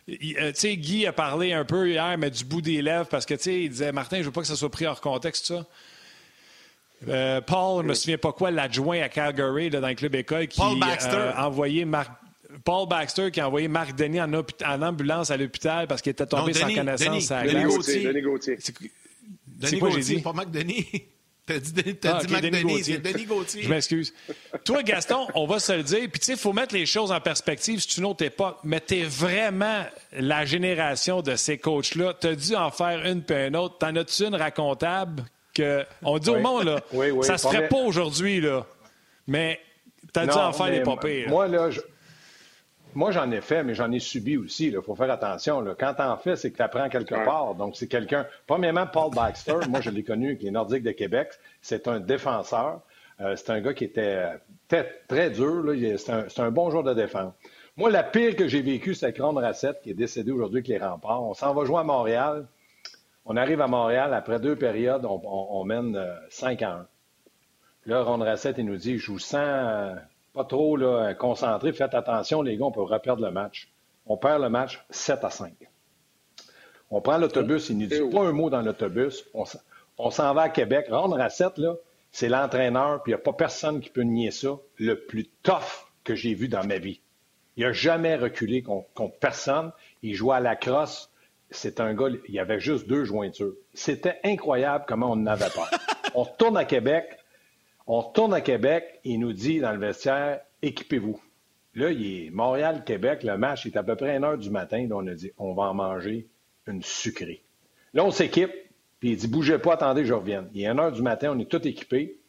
Il- euh, Tu sais, Guy a parlé un peu hier, mais du bout des lèvres, parce que, tu sais, il disait, Martin, je veux pas que ça soit pris hors contexte, ça. Euh, Paul, je me souviens pas quoi, l'adjoint à Calgary, là, dans le club école, qui Paul euh, a envoyé Marc... Paul Baxter qui a envoyé Marc Denis en, ambulance à l'hôpital parce qu'il était tombé Non, sans connaissance Denis, à la Denis glace. Gauthier. Denis Gauthier. C'est- quoi j'ai dit? pas Marc Denis. [laughs] T'as dit, t'as Ah, dit ok, Marc Denis Denis, Gauthier. c'est Denis Gauthier. Je m'excuse. Toi, Gaston, on va se le dire. Puis, tu sais, il faut mettre les choses en perspective. C'est une autre époque. Mais tu es vraiment la génération de ces coachs-là. Tu as dû en faire une puis une autre. T'en as-tu une racontable? Que. On dit au monde, là. [laughs] Oui, oui, ça se ferait pas aujourd'hui, là. Mais tu as dû en faire des pas pires. Moi, là, je- moi, j'en ai fait, mais j'en ai subi aussi. Il faut faire attention. Là. Quand t'en fais, c'est que tu apprends quelque Ouais. part. Donc, c'est quelqu'un. Premièrement, Paul Baxter, moi, je l'ai connu avec les Nordiques de Québec. C'est un défenseur. Euh, c'est un gars qui était très, dur. est- C'est un, bon joueur de défense. Moi, la pire que j'ai vécue, c'est avec Ron Racette, qui est décédé aujourd'hui avec les remparts. On s'en va jouer à Montréal. On arrive à Montréal, après deux périodes, on, on- on mène euh, 5 à 1. Là, Ron Racette, il nous dit Je vous sens euh, pas trop là, concentré, faites attention, les gars, on peut reperdre le match. On perd le match 7 à 5. On prend l'autobus, il ne nous dit pas un mot dans l'autobus. On, s'en va à Québec. Ron Racette, là, c'est l'entraîneur, puis il n'y a pas personne qui peut nier ça, le plus tough que j'ai vu dans ma vie. Il n'a jamais reculé contre, contre personne. Il jouait à la crosse. C'est un gars, il y avait juste deux jointures. C'était incroyable comment on n'avait pas. [laughs] On retourne à Québec. On retourne à Québec. Il nous dit dans le vestiaire, équipez-vous. Là, il est Montréal-Québec. Le match est à peu près 1 heure du matin. Là, on a dit, on va en manger une sucrée. Là, on s'équipe. Puis il dit, bougez pas, attendez, je reviens. Il est 1 heure du matin. On est tous équipés.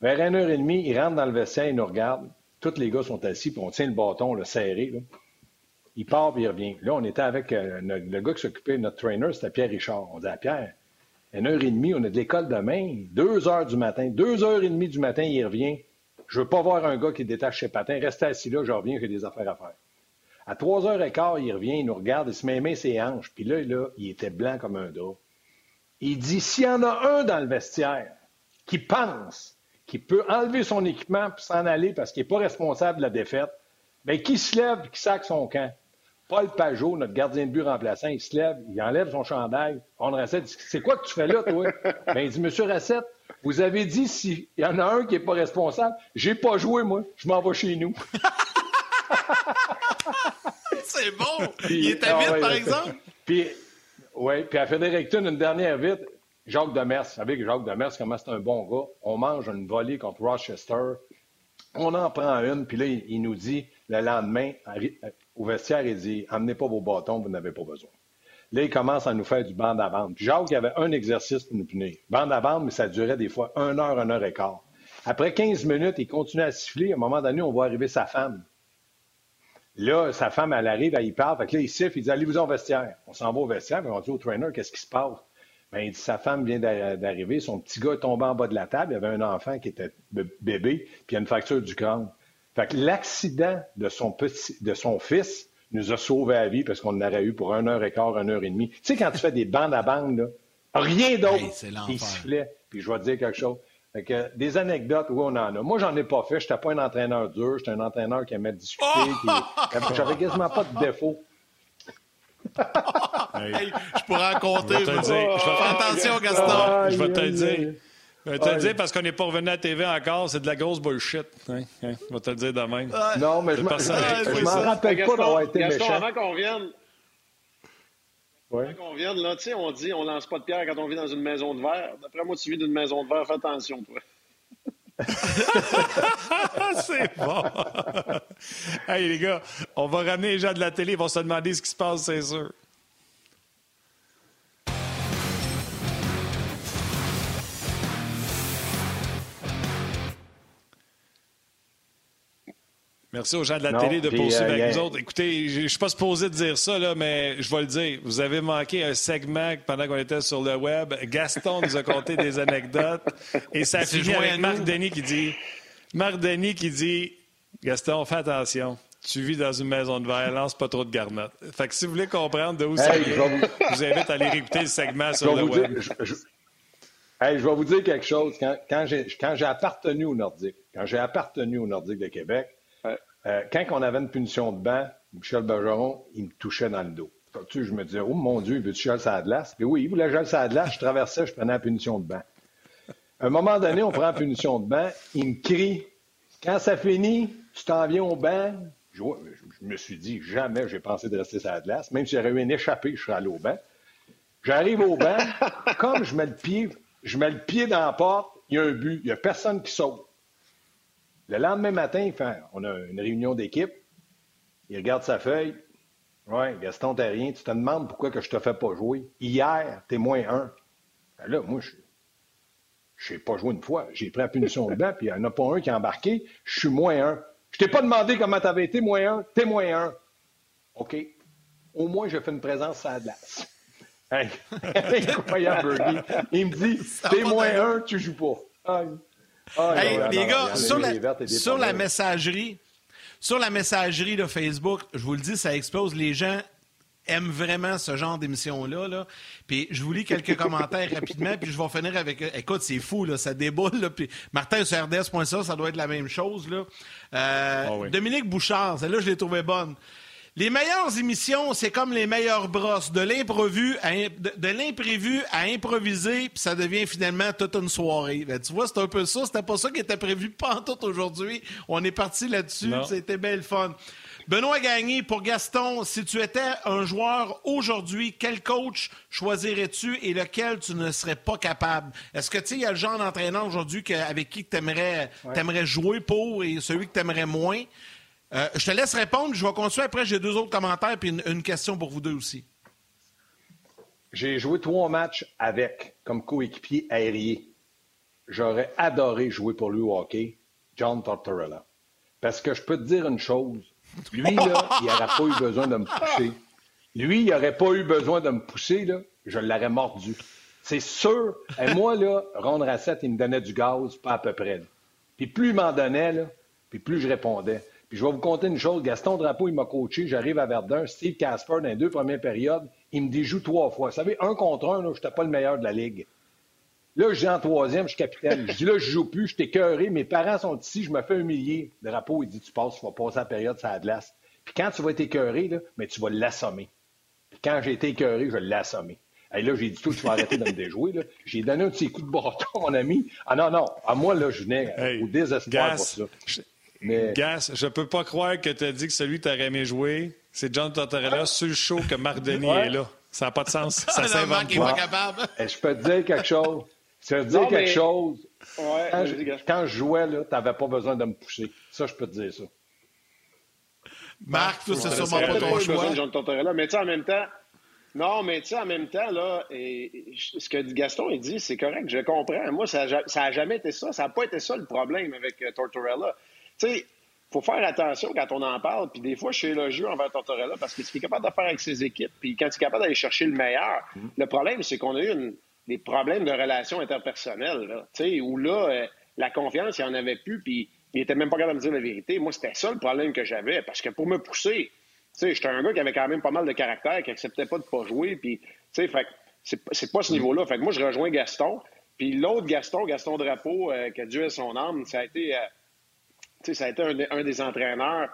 Vers 1h30, il rentre dans le vestiaire, il nous regarde. Tous les gars sont assis, puis on tient le bâton là, serré. là. Il part, puis il revient. Là, on était avec euh, le, gars qui s'occupait, notre trainer, c'était Pierre Richard. On dit à Pierre, une heure et demie, on a de l'école demain, deux heures du matin, deux heures et demie du matin, il revient. Je veux pas voir un gars qui détache ses patins. Restez assis là, je reviens, j'ai des affaires à faire. À trois heures et quart, il revient, il nous regarde, il se met ses hanches. Puis là, il était blanc comme un drap. Il dit, s'il y en a un dans le vestiaire qui pense qu'il peut enlever son équipement puis s'en aller parce qu'il n'est pas responsable de la défaite, bien, qui se lève et qui sac son camp? Paul Pajot, notre gardien de but remplaçant, il se lève, il enlève son chandail. On Racette dit C'est quoi que tu fais là, toi? [laughs] ben, il dit Monsieur Racette, vous avez dit s'il y en a un qui n'est pas responsable, j'ai pas joué, moi, je m'en vais chez nous. [laughs] C'est bon. Puis- Il était ah vite, ouais, par exemple. Puis, oui, puis à Fredericton, une dernière vite, Jacques Demers. Vous savez que Jacques Demers, comment c'est un bon gars? On mange une volée contre Rochester. On en prend une, puis là, il, il nous dit le lendemain, au vestiaire, il dit Amenez pas vos bâtons, vous n'avez pas besoin. Là, il commence à nous faire du bande à bande. Puis Jacques, avait un exercice pour nous punir. Bande à mais ça durait des fois une heure, une heure et quart. Après 15 minutes, il continue à siffler. À un moment donné, on voit arriver sa femme. Là, sa femme, elle arrive, elle y parle. Fait que là, il siffle, il dit Allez-vous au vestiaire? On s'en va au vestiaire, puis on dit au trainer Qu'est-ce qui se passe? Ben, il dit Sa femme vient d'a- d'arriver, son petit gars est tombé en bas de la table. Il y avait un enfant qui était bébé, puis il y a une fracture du crâne. Fait que l'accident de son, petit, de son fils nous a sauvé la vie parce qu'on en aurait eu pour une heure et quart, une heure et demie. Tu sais, quand tu fais des bandes à bandes, là, rien d'autre. Hey, c'est l'enfer. il sifflait. Puis je vais te dire quelque chose. Fait que, des anecdotes, oui, on en a. Moi, j'en ai pas fait. Je n'étais pas un entraîneur dur. J'étais un entraîneur qui aimait discuter. qui- J'avais quasiment pas de défaut. Hey, je pourrais en compter. Je vais te dire. Je vais- Fais attention, Gaston. Ah, Je vais te le dire. Je vais te le dire parce qu'on n'est pas revenu à la TV encore. C'est de la grosse bullshit. Hein? Hein? Je vais te le dire de même. Non, mais je m'en ça. rappelle pas d'avoir été méchant. avant qu'on revienne, Ouais. On vient de là, tu sais, on dit on lance pas de pierre quand on vit dans une maison de verre. D'après moi, tu vis d'une maison de verre, fais attention, toi. [laughs] c'est bon. [laughs] hey, les gars, on va ramener les gens de la télé, ils vont se demander ce qui se passe, c'est sûr. Merci aux gens de la télé de poursuivre euh, avec nous autres. Écoutez, je ne suis pas supposé de dire ça, là, mais je vais le dire. Vous avez manqué un segment pendant qu'on était sur le web. Gaston nous a conté des anecdotes. Et ça finit avec Marc Denis qui dit Marc Denis qui dit Gaston, fais attention. Tu vis dans une maison de verre, lance pas trop de garnottes. Fait que si vous voulez comprendre de où ça vient, je vous invite à aller réécouter le segment sur le web. je, je vais vous dire quelque chose. Quand, quand j'ai appartenu au Nordique, quand j'ai appartenu au Nordique de Québec, euh, quand on avait une punition de banc, Michel Bergeron, il me touchait dans le dos. Tu je me disais, oh mon Dieu, il veut-tu gel sa glace? Puis oui, il voulait gel sa glace, je traversais, je prenais la punition de banc. À un moment donné, on prend la punition de banc, il me crie, quand ça finit, tu t'en viens au banc? Je, me suis dit, jamais j'ai pensé de rester sa glace. Même si j'aurais eu une échappée, je serais allé au banc. J'arrive au banc, comme je mets le pied, je mets le pied dans la porte, il y a un but, il n'y a personne qui saute. Le lendemain matin, on a une réunion d'équipe. Il regarde sa feuille. Ouais, Gaston, t'as rien. Tu te demandes pourquoi que je te fais pas jouer. Hier, t'es moins un. Ben là, moi, je n'ai pas joué une fois. J'ai pris la punition de banc, puis il n'y en a pas un qui a embarqué. Je suis moins un. Je t'ai pas demandé comment tu avais été moins un. T'es moins un. OK. Au moins, j'ai fait une présence à la glace. [laughs] Incroyable, Il me dit, t'es moins un, tu joues pas. Ah, les gars, sur, la, messagerie, sur la messagerie de Facebook, je vous le dis, ça explose. Les gens aiment vraiment ce genre d'émission-là. Là. Puis je vous lis quelques commentaires [laughs] rapidement, puis je vais finir avec... Écoute, c'est fou, là, ça déboule. Là, puis Martin sur RDS.ça, ça doit être la même chose. Là. Euh, ah Dominique Bouchard, celle-là, je l'ai trouvée bonne. Les meilleures émissions, c'est comme les meilleures brosses. De l'imprévu à, de, l'imprévu à improviser, puis ça devient finalement toute une soirée. Ben, tu vois, c'est un peu ça. C'était pas ça qui était prévu [laughs] pas tout aujourd'hui. On est parti là-dessus. C'était belle fun. Benoît Gagné, pour Gaston, si tu étais un joueur aujourd'hui, quel coach choisirais-tu et lequel tu ne serais pas capable? Est-ce que tu sais, il y a le genre d'entraîneur aujourd'hui avec qui tu aimerais, jouer pour et celui que tu aimerais moins? Euh, je te laisse répondre. Je vais continuer. Après, j'ai deux autres commentaires et une, question pour vous deux aussi. J'ai joué trois matchs avec comme coéquipier aérien. J'aurais adoré jouer pour lui au hockey, John Tortorella. Parce que je peux te dire une chose. Lui, là, [laughs] il n'aurait pas eu besoin de me pousser. Lui, il n'aurait pas eu besoin de me pousser, là. Je l'aurais mordu. C'est sûr. Et moi, là, Ron Racette, il me donnait du gaz, pas à peu près. Puis plus il m'en donnait, là, puis plus je répondais je vais vous conter une chose. Gaston Drapeau, il m'a coaché. J'arrive à Verdun. Steve Casper, dans les deux premières périodes, il me déjoue trois fois. Vous savez, un contre un, je n'étais pas le meilleur de la ligue. Là, je dis en troisième, je suis capitaine. Je dis là, je joue plus, je t'ai cœuré. Mes parents sont ici, je me fais humilier. Drapeau, il dit Tu passes, tu vas passer la période, ça a glace. Puis quand tu vas être écœuré, là, mais tu vas l'assommer. Puis quand j'ai été écœuré, je l'ai assommé. Et là, j'ai dit tout, tu vas arrêter de me déjouer. J'ai donné un petit coup de bâton, mon ami. Ah non, non. À moi, là, je venais au désespoir pour ça. Gas, je peux pas croire que tu as dit que celui que tu aurais aimé jouer, c'est John Tortorella sur le show que Marc [laughs] Denis est là. Ça n'a pas de sens. [laughs] Ça s'invente pas. [laughs] Eh, je peux te dire quelque chose. Je peux te dire quelque chose. quand, je, jouais, tu n'avais pas besoin de me pousser. Ça, je peux te dire ça. Marc, toi, c'est sûrement pas ton choix. John Tortorella, mais tu sais, en même temps, non, mais tu sais, en même temps, là, et, ce que Gaston il dit, c'est correct, je comprends. Moi, ça n'a jamais été ça. Ça n'a pas été ça le problème avec euh, Tortorella. Sais, faut faire attention quand on en parle. Puis des fois, je suis élogieux envers Tortorella parce que ce qu'il est capable de faire avec ses équipes, puis quand il est capable d'aller chercher le meilleur, mm-hmm. le problème, c'est qu'on a eu des problèmes de relations interpersonnelles, là, où là, euh, la confiance, il n'y en avait plus, puis il n'était même pas capable de me dire la vérité. Moi, c'était ça le problème que j'avais, parce que pour me pousser, j'étais un gars qui avait quand même pas mal de caractère, qui acceptait pas de pas jouer, puis, tu sais, fait c'est pas ce mm-hmm. niveau-là. Fait que moi, je rejoins Gaston. Puis l'autre Gaston, Gaston Drapeau, euh, qui a Dieu son âme, ça a été... Euh, ça a été un, des entraîneurs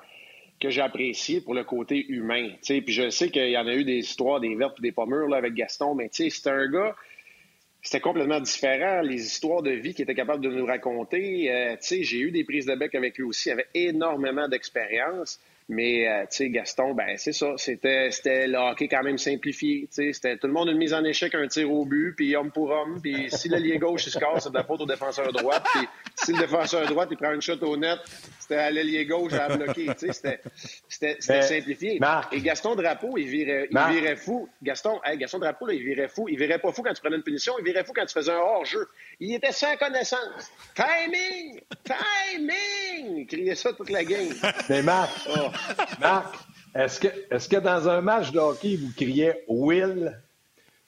que j'ai pour le côté humain. Puis je sais qu'il y en a eu des histoires, des vertes et des pommures avec Gaston, mais c'est un gars, c'était complètement différent. Les histoires de vie qu'il était capable de nous raconter. Euh, j'ai eu des prises de bec avec lui aussi. Il avait énormément d'expérience. Mais, euh, tu sais, Gaston, ben c'est ça. C'était, c'était le hockey quand même simplifié. Tu sais, c'était tout le monde une mise en échec, un tir au but, puis homme pour homme. Puis si le lien gauche, il score, c'est de la faute au défenseur droit. Puis si le défenseur droit, il prend une shot au net, c'était à l'ailier gauche à bloquer. Tu sais, c'était, c'était, c'était simplifié. Et Gaston Drapeau, il virait, il virait fou. Gaston, hey, Gaston Drapeau, là, il virait fou. Il virait pas fou quand tu prenais une punition, il virait fou quand tu faisais un hors-jeu. Il était sans connaissance. Timing! Timing! Il criait ça toute la game. Mais Marc, oh. [laughs] Marc, est-ce que, est que dans un match de hockey, vous criez Will?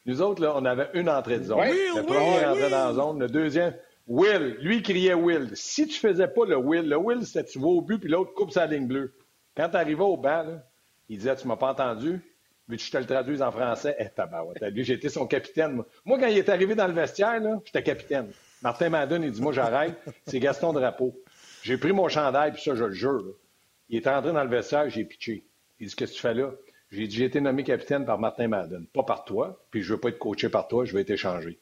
Nous autres, là, on avait une entrée de zone. Oui, le premier entrait dans la zone, le deuxième, Will. Lui criait Will. Si tu faisais pas le Will, le Will, c'était tu vas au but, puis l'autre coupe sa ligne bleue. Quand tu arrivais au banc, là, il disait Tu m'as pas entendu? Mais tu te le traduise en français? Eh, tabarouette. Lui, j'étais son capitaine. Moi. quand il est arrivé dans le vestiaire, j'étais capitaine. Martin Madden, il dit Moi, j'arrête. C'est Gaston Drapeau. J'ai pris mon chandail, puis ça, je le jure. Il est entré dans le vestiaire, j'ai pitché. Il dit Qu'est-ce que tu fais là? J'ai dit J'ai été nommé capitaine par Martin Madden, pas par toi, puis je veux pas être coaché par toi, je vais être échangé.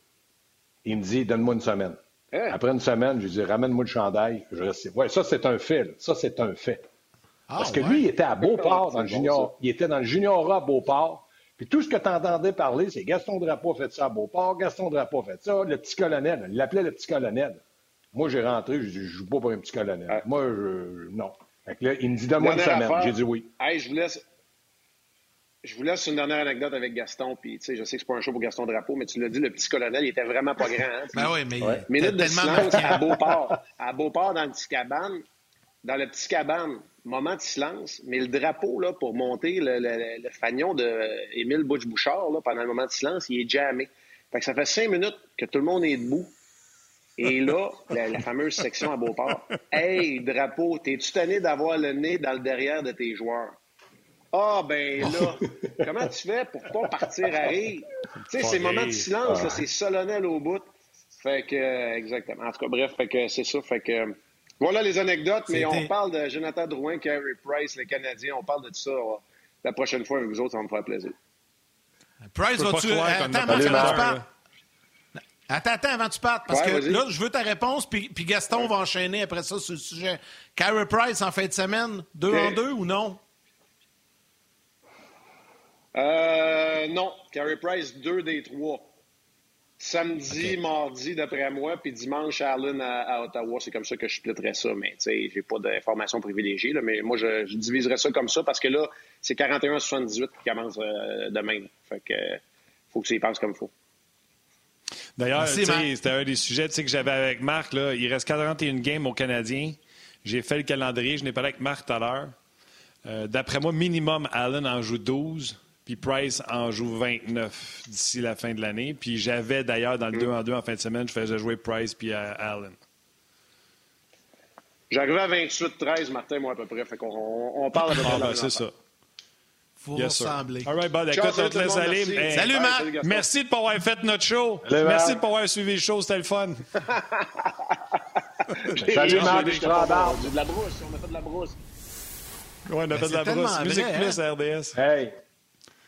Il me dit Donne-moi une semaine. Hein? Après une semaine, je lui dis Ramène-moi le chandail. Je reste... Ouais, ça, c'est un fait. Ça, c'est un fait. Ah, Parce que lui, il était à Beauport dans le junior. il était dans le junior à Beauport. Puis tout ce que tu entendais parler, c'est Gaston Drapeau a fait ça à Beauport, Gaston Drapeau a fait ça, le petit colonel. Il l'appelait le petit colonel. Moi, j'ai rentré, je dis, je joue pas pour un petit colonel. Ah. Moi, je, non. Fait que là, il me dit, donne-moi une semaine. J'ai dit oui. Hey, je vous laisse. Je vous laisse une dernière anecdote avec Gaston, puis tu sais, je sais que c'est pas un show pour Gaston Drapeau, mais tu l'as dit, le petit colonel, il était vraiment pas grand. Hein, ben oui, mais ouais. minute de silence à Beauport, à Beauport dans le petit cabane, dans le petit cabane, moment de silence, mais le drapeau là pour monter le, le, le fanion de Émile Butch Bouchard là, pendant le moment de silence, il est jamais. Fait que ça fait cinq minutes que tout le monde est debout. Et là, la, fameuse section à Beauport. Hey, drapeau, t'es-tu tanné d'avoir le nez dans le derrière de tes joueurs? Ah, ben là, comment tu fais pour pas partir à rire? Tu sais, ces moments de silence, c'est solennel au bout. Fait que, exactement. En tout cas, bref, fait que c'est ça. Fait que, voilà les anecdotes, mais on parle de Jonathan Drouin, Carey Price, les Canadiens. On parle de tout ça la prochaine fois avec vous autres, ça va me faire plaisir. Price, vas-tu. Attends, avant tu parles. Attends, attends, avant tu partes, parce que là, je veux ta réponse, puis, puis Gaston va enchaîner après ça sur le sujet. Carey Price en fin de semaine, deux en deux ou non? Euh, non. Carey Price, deux des trois. Samedi, mardi, d'après moi, puis dimanche, Allen à, Ottawa. C'est comme ça que je splitterais ça. Mais, tu sais, j'ai pas d'informations privilégiées. Là, mais moi, je, je, diviserais ça comme ça parce que là, c'est 41-78 qui commence euh, demain. Fait que faut que tu y penses comme il faut. D'ailleurs, c'était un des sujets que j'avais avec Marc. Là. Il reste 41 games aux Canadiens. J'ai fait le calendrier. Je n'ai parlé avec Marc tout à l'heure. Euh, d'après moi, minimum, Allen en joue 12. Puis Price en joue 29 d'ici la fin de l'année. Puis j'avais d'ailleurs dans le 2 en 2 en fin de semaine, je faisais jouer Price puis euh, Allen. J'arrivais à 28-13, Martin, moi, à peu près. Fait qu'on on parle de ah, ben, C'est ça. Faut ressembler. All right, écoute, on te laisse aller. Salut, Marc. Merci de pas avoir fait notre show. merci de pas avoir suivi le show. C'était le fun. [laughs] Salut, Marc. Je te de la brousse. On a fait de la brousse. Oui, on a fait de la brousse. Musique plus, hein? RDS. Hey.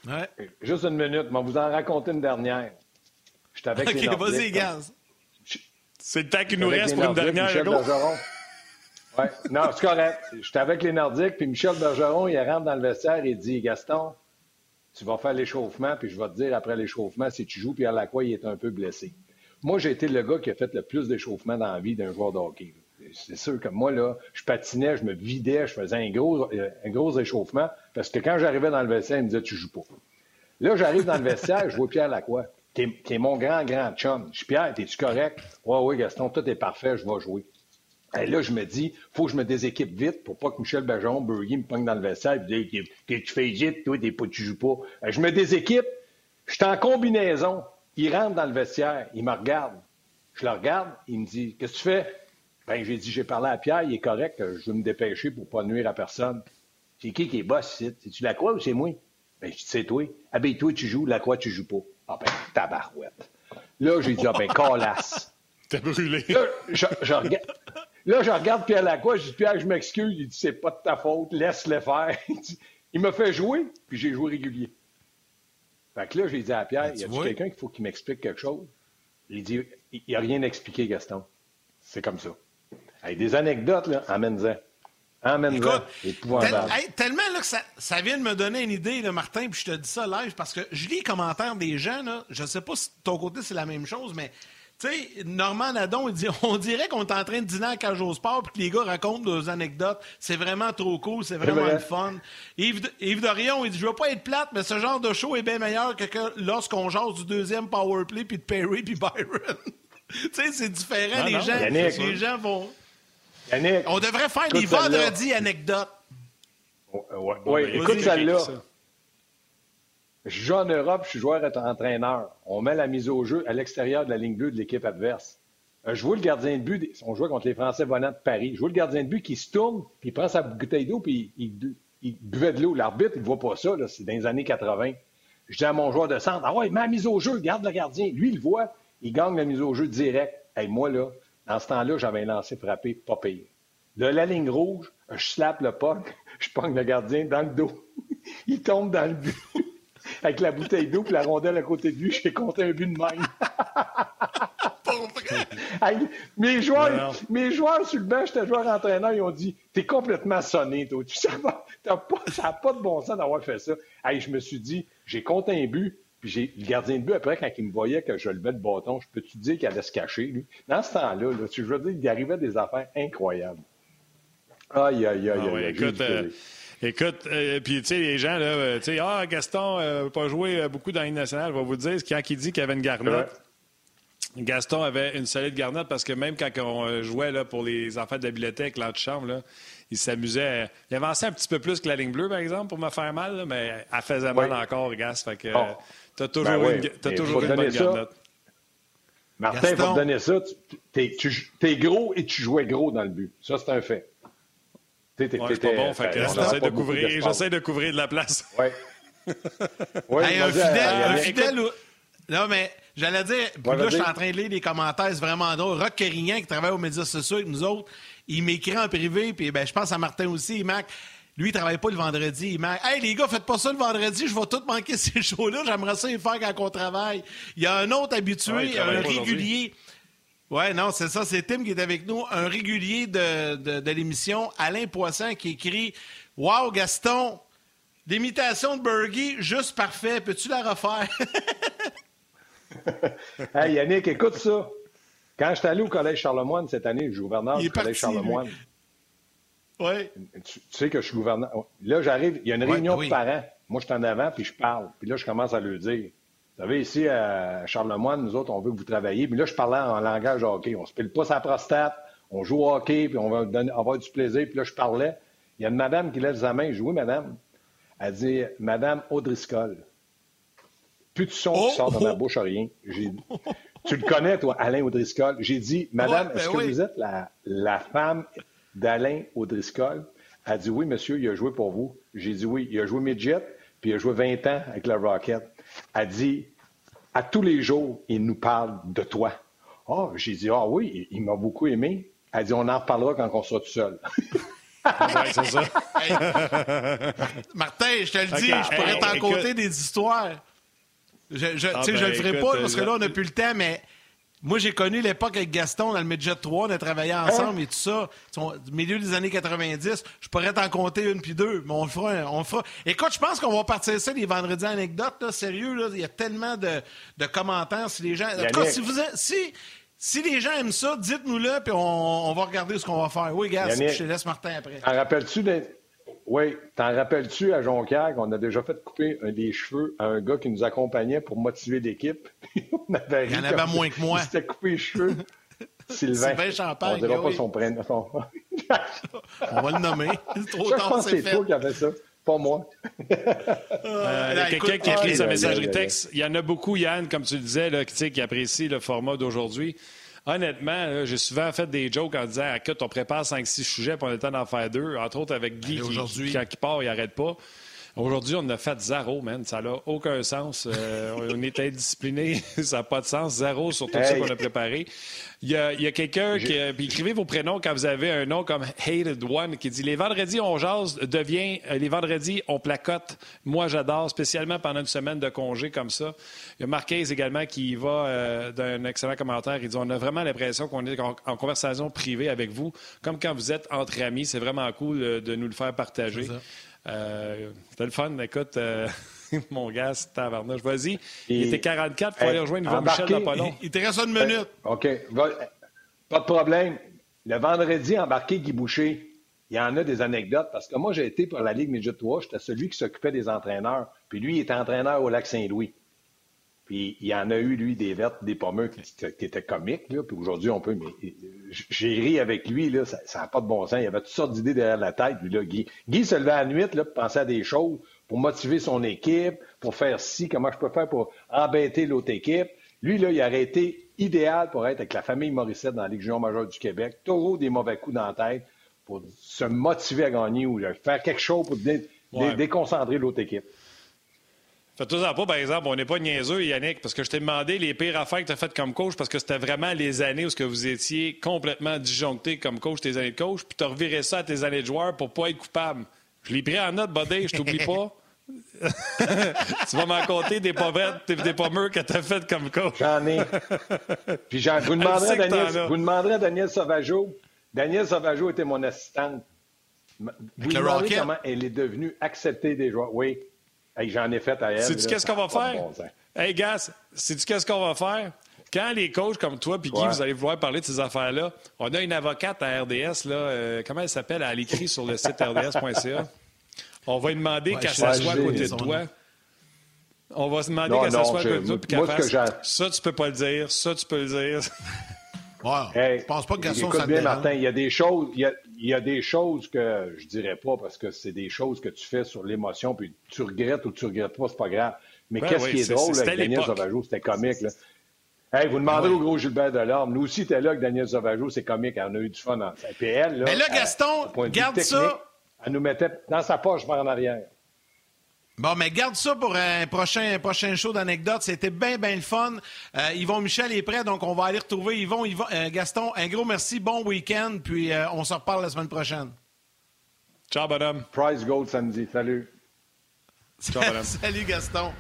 Ouais. Juste une minute, mais vous en raconter une dernière. J'étais avec OK, vas-y, gaz. C'est le temps qu'il nous reste pour une dernière, Michel Ouais. Non, c'est correct. J'étais avec les Nordiques, puis Michel Bergeron, il rentre dans le vestiaire et dit Gaston, tu vas faire l'échauffement, puis je vais te dire après l'échauffement si tu joues, puis à la quoi il est un peu blessé. Moi, j'ai été le gars qui a fait le plus d'échauffement dans la vie d'un joueur de hockey c'est sûr que moi, là, je patinais, je me vidais, je faisais un gros, euh, un gros échauffement parce que quand j'arrivais dans le vestiaire, il me disait Tu joues pas. Là, j'arrive dans le vestiaire, je vois Pierre Lacroix, qui est, mon grand, grand chum. Je dis Pierre, es-tu correct? Oui, oui, Gaston, tout est parfait, je vais jouer. Et là, je me dis, faut que je me déséquipe vite pour pas que Michel Bergeron, Burgy me pogne dans le vestiaire et dise que tu fais vite, toi, t'es pas, tu joues pas. Je me déséquipe, je suis en combinaison. Il rentre dans le vestiaire, il me regarde. Je le regarde, il me dit Qu'est-ce que tu fais? Ben, j'ai dit, j'ai parlé à Pierre, il est correct, je vais me dépêcher pour pas nuire à personne. C'est qui qui est boss ici? C'est-tu la croix ou c'est moi? Ben, je dis, c'est toi. Ah ben, toi, tu joues, la croix, tu joues pas. Ah ben, tabarouette. Là, j'ai dit, ah ben, colasse. T'es [laughs] brûlé. Là, je, regarde. Là, je regarde Pierre Lacroix, je dis, Pierre, je m'excuse. Il dit, c'est pas de ta faute, laisse-le faire. [laughs] il m'a fait jouer, puis j'ai joué régulier. Fait que là, j'ai dit à Pierre, ben, y a quelqu'un qu'il faut qu'il m'explique quelque chose? Il dit, il n'y a rien à expliquer, Gaston. C'est comme ça. Avec des anecdotes, là, amène-en. Emmène-le. tellement là, que ça, ça, vient de me donner une idée, là, Martin, puis je te dis ça live, parce que je lis les commentaires des gens. Là, je ne sais pas si de ton côté c'est la même chose, mais tu sais, Normand Nadon, il dit [laughs] on dirait qu'on est en train de dîner à Cage au Sport puis que les gars racontent des anecdotes. C'est vraiment trop cool, c'est vraiment le fun. Yves, Yves Dorion, il dit Je veux pas être plate, mais ce genre de show est bien meilleur que, lorsqu'on jase du deuxième powerplay puis de Perry puis Byron. [laughs] tu sais, c'est différent. les, gens, les gens vont. Yannick, on devrait faire des vendredis anecdotes. Oui, écoute celle-là. Je joue en Europe, je suis joueur et entraîneur. On met la mise au jeu à l'extérieur de la ligne bleue de l'équipe adverse. Euh, je vois le gardien de but, on jouait contre les Français volants de Paris. Je vois le gardien de but qui se tourne, puis il prend sa bouteille d'eau, puis il, buvait de l'eau. L'arbitre, il ne voit pas ça, c'est dans les années 80. Je dis à mon joueur de centre, ah ouais, il met la mise au jeu, garde le gardien. Lui, il le voit, il gagne la mise au jeu direct. Et moi, là, dans ce temps-là, j'avais lancé frappé, pas payé. De la ligne rouge, je slappe le puck, [laughs] je pogne le gardien dans le dos. [laughs] il tombe dans le but avec la bouteille d'eau et la rondelle à côté de lui. J'ai compté un but de même. [laughs] mes, joueurs, mes joueurs sur le banc, j'étais joueur entraîneur, ils ont dit T'es complètement sonné, toi. Tu sais pas, ça n'a pas de bon sens d'avoir fait ça. je me suis dit J'ai compté un but, puis j'ai le gardien de but, après, quand il me voyait que je levais le bâton, je peux te dire qu'il allait se cacher, lui? Dans ce temps-là, là, tu veux dire, il arrivait des affaires incroyables. Aïe, aïe, aïe, ah aïe. aïe. Écoute, euh, puis tu sais, les gens, là, euh, tu sais, ah, Gaston euh, pas joué beaucoup dans l'île nationale, je vais vous dire, quand il dit qu'il y avait une garnotte, Gaston avait une solide garnotte parce que même quand on jouait là, pour les enfants de la bibliothèque, l'antichambre, là, il s'amusait. Il avançait un petit peu plus que la ligne bleue, par exemple, pour me faire mal, mais elle faisait mal encore, Gas. Fait que t'as toujours, ben une, as toujours une bonne garnotte. Martin, il faut te donner ça. Tu es, gros et tu jouais gros dans le but. Ça, c'est un fait. Ouais, c'est pas bon, fait j'essaie de, couvrir, j'essaie de couvrir de la place. Oui. ouais, [laughs] un fidèle, un fidèle Non, mais j'allais dire, puis là, je suis en train de lire les commentaires, c'est vraiment drôle. Rock Carignan, qui travaille aux médias sociaux avec nous autres, il m'écrit en privé, puis ben, je pense à Martin aussi, il marque. Lui, il travaille pas le vendredi. Il marque Hey, les gars, faites pas ça le vendredi, je vais tout manquer [laughs] ces shows-là. J'aimerais ça les faire quand on travaille. Il y a un autre habitué, un régulier. Oui, non, c'est ça. C'est Tim qui est avec nous, un régulier de, de, l'émission, Alain Poisson, qui écrit Wow, Gaston, l'imitation de Bergie, juste parfait. Peux-tu la refaire? [laughs] hey, Yannick, écoute ça. Quand je suis allé au Collège Charlemagne cette année, je suis gouverneur du Collège Charlemagne. Oui. Tu, sais que je suis gouverneur. Là, j'arrive, il y a une réunion de parents. Moi, je suis en avant, puis je parle. Puis là, je commence à le dire. Vous savez, ici, à Charlemagne, nous autres, on veut que vous travailliez. Mais là, je parlais en langage hockey. On se pile pas sa prostate, on joue au hockey, puis on va avoir du plaisir. Puis là, je parlais. Il y a une madame qui lève sa main. Je dis, oui, madame. Elle dit, Madame Audriscoll. Plus de son qui oh! sort dans ma [laughs] bouche, rien. tu le connais, toi, Alain Audriscoll. J'ai dit, Madame, ben est-ce que vous êtes la, la femme d'Alain Audriscoll? Elle dit, oui, monsieur, il a joué pour vous. J'ai dit, oui, il a joué midget, puis il a joué 20 ans avec la Rocket a dit à tous les jours, il nous parle de toi. Ah, j'ai dit, ah oui, il, m'a beaucoup aimé. Elle dit, on en reparlera quand on sera tout seul. [laughs] c'est ça. Martin, je te le dis, je pourrais t'en compter des histoires. Je, je, ah, je ben, le ferai pas parce que là, on n'a plus le temps, mais moi, j'ai connu l'époque avec Gaston dans le Midget 3. On a travaillé hein? ensemble et tout ça. Au milieu des années 90, je pourrais t'en compter une puis deux, mais on le fera. On fera. Écoute, je pense qu'on va partir ça les vendredis anecdotes. Là, sérieux, là, il y a tellement de, de commentaires. Si les gens. En tout cas, si, vous, si, si les gens aiment ça, dites-nous-le, puis on, on, va regarder ce qu'on va faire. Oui, Gas, je te laisse Martin après. En rappelles-tu oui, t'en rappelles-tu à Jonquière qu'on a déjà fait couper un des cheveux à un gars qui nous accompagnait pour motiver l'équipe? [laughs] Il y en avait moins que moi. Il s'était coupé les cheveux. [laughs] Sylvain. Sylvain Champagne. On ne dira pas son prénom. [laughs] on va le nommer. C'est trop tard, Je pense que c'est toi qui a fait ça. Pas moi. Euh, il y a quelqu'un qui a écrit sa messagerie texte. Il y en a beaucoup, Yann, comme tu le disais, là, qui, qui apprécie le format d'aujourd'hui. Honnêtement, j'ai souvent fait des jokes en disant écoute, on prépare 5-6 sujets, pour on est temps d'en faire deux. Entre autres avec Guy, qui, quand il part, il n'arrête pas. Aujourd'hui, on a fait zéro, man. Ça n'a aucun sens. Euh, on est indiscipliné. [laughs] ça n'a pas de sens. Zéro sur tout ça qu'on a préparé. Il y a, quelqu'un qui. Puis écrivez vos prénoms quand vous avez un nom comme Hated One qui dit Les vendredis, on jase devient. Euh, les vendredis, on placote. Moi, j'adore, spécialement pendant une semaine de congé comme ça. Il y a Marquez également qui va euh, d'un excellent commentaire. Il dit On a vraiment l'impression qu'on est en, conversation privée avec vous, comme quand vous êtes entre amis. C'est vraiment cool de nous le faire partager. Euh, c'était le fun. Écoute, euh, [laughs] mon gars, c'est tabarnouche. Vas-y. Il était 44. Il faut aller rejoindre Michel long. Il te reste une minute. OK. Pas de problème. Le vendredi, embarqué Guy Boucher, il y en a des anecdotes parce que moi, j'ai été pour la Ligue Midget 3. J'étais celui qui s'occupait des entraîneurs. Puis lui, il était entraîneur au Lac Saint-Louis. Puis il y en a eu, lui, des vertes, des pommeux qui, étaient comiques. Là. Puis aujourd'hui, on peut. Mais j'ai ri avec lui, là, ça n'a pas de bon sens. Il avait toutes sortes d'idées derrière la tête. Lui, là, Guy. Guy se levait à la nuit là, pour penser à des choses, pour motiver son équipe, pour faire ci, comment je peux faire pour embêter l'autre équipe. Lui, là, il aurait été idéal pour être avec la famille Morissette dans la Ligue junior majeure du Québec. Taureau des mauvais coups dans la tête pour se motiver à gagner ou faire quelque chose pour déconcentrer l'autre équipe. Fais-toi pas, par exemple, on n'est pas niaiseux, Yannick, parce que je t'ai demandé les pires affaires que tu as faites comme coach parce que c'était vraiment les années où que vous étiez complètement disjoncté comme coach, tes années de coach, puis tu as reviré ça à tes années de joueur pour pas être coupable. Je l'ai pris en note, Buddy, je t'oublie pas. [laughs] tu vas m'en compter des pauvettes, des pommeurs que tu as faites comme coach. J'en ai. Puis j'en, vous, demanderez à Daniel, vous demanderez à Daniel Sauvageau. Daniel Sauvageau était mon assistante. Vous demanderez comment elle est devenue acceptée des joueurs. Oui. J'en ai fait à elle. Sais-tu qu'est-ce qu'on va faire? hey, Gas, sais-tu qu'est-ce qu'on va faire? Quand les coachs comme toi puis Guy, vous allez vouloir parler de ces affaires-là, on a une avocate à RDS, là, euh, comment elle s'appelle? Elle écrit sur le site rds.ca. On va lui demander qu'elle s'assoie à côté de toi. On va se demander qu'elle s'assoie à côté de toi puis qu'elle fasse ça, tu peux pas le dire, ça, tu peux le dire. Ouais, je pense pas que Gaston Écoute bien, Martin, il y a des choses, il y a, des choses que je dirais pas parce que c'est des choses que tu fais sur l'émotion, puis tu regrettes ou tu regrettes pas, c'est pas grave. Mais ben qu'est-ce qui est, drôle avec Daniel Zavajo, c'était comique. Là. Hey, vous demandez au gros Gilbert Delorme. Nous aussi, t'es là avec Daniel Zavajo, c'est comique. On a eu du fun. En... Elle, là, Mais là, Gaston, garde ça. Elle nous mettait dans sa poche par en arrière. Bon, mais garde ça pour un prochain, prochain show d'anecdotes. C'était bien, bien le fun. Euh, Yvon Michel est prêt, donc on va aller retrouver Yvon. Yvon euh, Gaston, un gros merci, bon week-end, puis euh, on se reparle la semaine prochaine. Ciao, madame. Prize Gold samedi. Salut. Ciao, madame. [laughs] Salut, Gaston.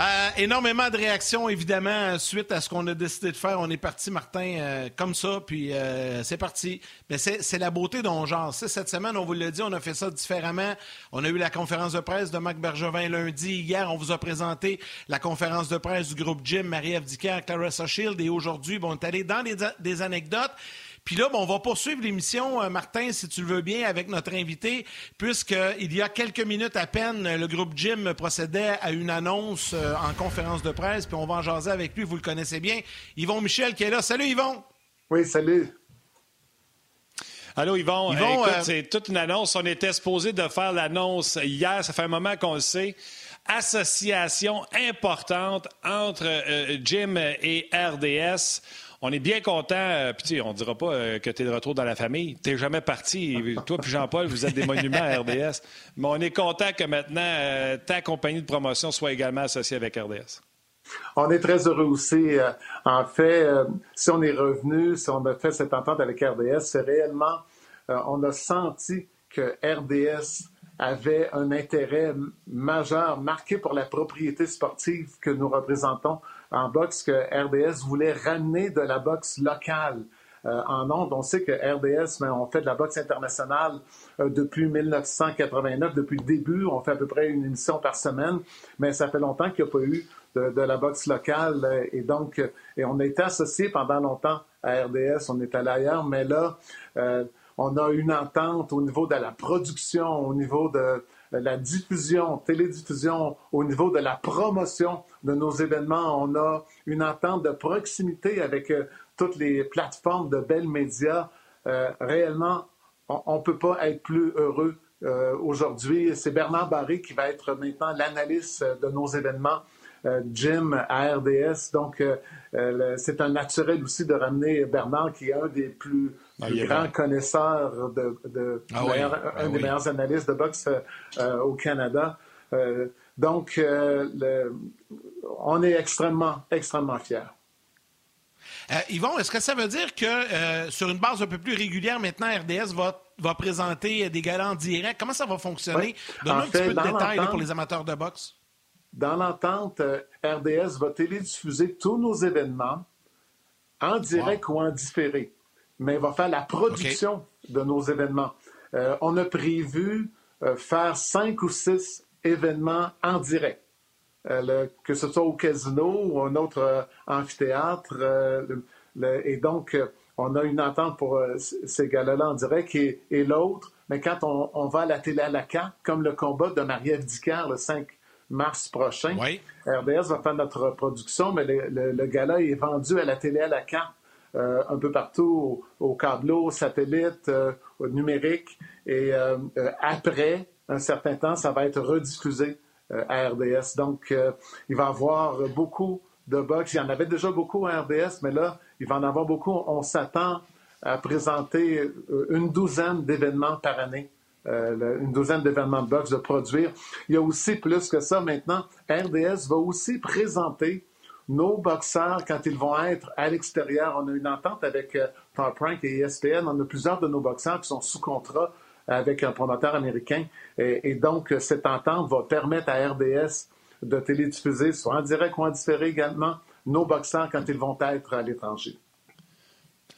Euh, énormément de réactions, évidemment, suite à ce qu'on a décidé de faire. On est parti, Martin, euh, comme ça, puis euh, c'est parti. Mais c'est la beauté dont genre. Cette semaine, on vous l'a dit, on a fait ça différemment. On a eu la conférence de presse de Marc Bergevin lundi. Hier, on vous a présenté la conférence de presse du groupe Jim, Marie-Ève Clarissa Shield. Et aujourd'hui, bon, on est allé dans des anecdotes. Puis là, on va poursuivre l'émission, euh, Martin, si tu le veux bien, avec notre invité, puisqu'il y a quelques minutes à peine, le groupe Jim procédait à une annonce euh, en conférence de presse, puis on va en jaser avec lui, vous le connaissez bien. Yvon Michel qui est là. Salut Yvon! Oui, salut. Allô, Yvon. Yvon Écoute, euh, c'est toute une annonce. On était supposé de faire l'annonce hier. Ça fait un moment qu'on le sait. Association importante entre Jim et RDS. On est bien content. Euh, puis, on ne dira pas euh, que tu es de retour dans la famille. Tu n'es jamais parti. Toi puis Jean-Paul, vous êtes des monuments à RDS. Mais on est content que maintenant, euh, ta compagnie de promotion soit également associée avec RDS. On est très heureux aussi. en fait, si on est revenu, si on a fait cette entente avec RDS, c'est réellement, on a senti que RDS avait un intérêt majeur marqué pour la propriété sportive que nous représentons en boxe que RDS voulait ramener de la boxe locale. Euh, en ondes. On sait que RDS, mais on fait de la boxe internationale euh, depuis 1989, depuis le début. On fait à peu près une émission par semaine, mais ça fait longtemps qu'il n'y a pas eu de, la boxe locale. Euh, et donc, et on a été associé pendant longtemps à RDS. On est allé ailleurs, mais là, on a une entente au niveau de la production, au niveau de la diffusion, télédiffusion, au niveau de la promotion de nos événements. On a une entente de proximité avec euh, toutes les plateformes de belles médias. Euh, réellement, on ne peut pas être plus heureux euh, aujourd'hui. C'est Bernard Barré qui va être maintenant l'analyste de nos événements. Jim à RDS. Donc, c'est un naturel aussi de ramener Bernard, qui est un des plus ah, grand connaisseur de, de ah un des ah meilleurs analystes de boxe au Canada. donc, on est extrêmement, extrêmement fiers. Yvon, est-ce que ça veut dire que sur une base un peu plus régulière, maintenant, RDS va, va présenter des galants directs? Comment ça va fonctionner? Donne-nous un petit peu de détails pour les amateurs de boxe. Dans l'entente, RDS va télédiffuser tous nos événements en direct ou en différé, mais va faire la production de nos événements. Euh, on a prévu euh, faire cinq ou six événements en direct, euh, que ce soit au casino ou un autre amphithéâtre. et donc, on a une entente pour ces gars-là en direct et, l'autre. Mais quand on, va à la télé à la carte, comme le combat de Marie-Ève le 5 mars prochain. RDS va faire notre production, mais le, le, gala est vendu à la télé à la carte. Euh, un peu partout, au, câbleau, au satellite, euh, au numérique. Et euh, après un certain temps, ça va être rediffusé à RDS. Donc, il va y avoir beaucoup de box. Il y en avait déjà beaucoup à RDS, mais là, il va en avoir beaucoup. On s'attend à présenter une douzaine d'événements par année euh, une douzaine d'événements de boxe de produire. Il y a aussi plus que ça maintenant. RDS va aussi présenter nos boxeurs quand ils vont être à l'extérieur. On a une entente avec euh, Top Rank et ESPN. On a plusieurs de nos boxeurs qui sont sous contrat avec un promoteur américain. Et, donc, cette entente va permettre à RDS de télédiffuser, soit en direct ou en différé également, nos boxeurs quand ils vont être à l'étranger.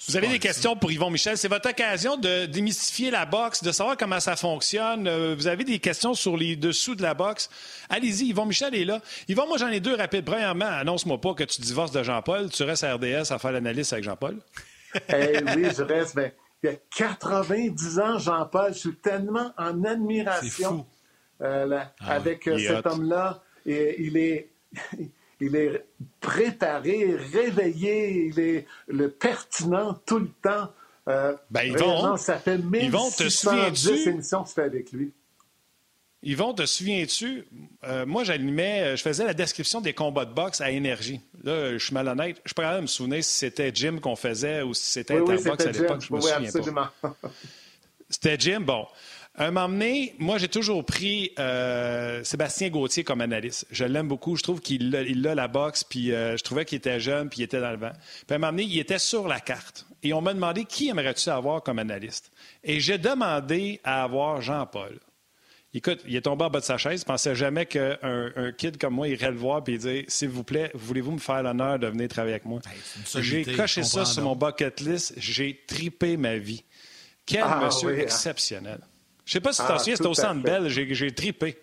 Vous avez des questions pour Yvon Michel. C'est votre occasion de démystifier la boxe, de savoir comment ça fonctionne. Euh, vous avez des questions sur les dessous de la boxe. Allez-y, Yvon Michel est là. Yvon, moi, j'en ai deux rapides. Premièrement, annonce-moi pas que tu divorces de Jean-Paul. Tu restes à RDS à faire l'analyse avec Jean-Paul? Eh oui, je reste. Mais il y a 90 ans, Jean-Paul. Je suis tellement en admiration euh, ah avec euh, cet homme-là. Et il est [laughs] il est préparé, réveillé, il est le pertinent tout le temps. Euh, ben, Yvon, ça fait 1610 émissions que je fais avec lui. Yvon, te souviens-tu? Euh, moi, j'animais, euh, je faisais la description des combats de boxe à énergie. Là, je suis malhonnête. Je peux me souvenir si c'était Jim qu'on faisait ou si c'était oui, Interbox à l'époque. Je me souviens absolument. pas. C'était Jim, bon. Un moment donné, moi, j'ai toujours pris euh, Sébastien Gauthier comme analyste. Je l'aime beaucoup. Je trouve qu'il a, la boxe, puis euh, je trouvais qu'il était jeune, puis il était dans le vent. Puis à un moment donné, il était sur la carte. Et on m'a demandé qui aimerais-tu avoir comme analyste. Et j'ai demandé à avoir Jean-Paul. Écoute, il est tombé en bas de sa chaise. Il pensait jamais qu'un un kid comme moi irait le voir et dire S'il vous plaît, voulez-vous me faire l'honneur de venir travailler avec moi? J'ai coché ça sur mon bucket list. J'ai tripé ma vie. Quel ah, monsieur hein. exceptionnel. Je sais pas si tu t'en ah, souviens, c'était au Centre Bell, j'ai tripé.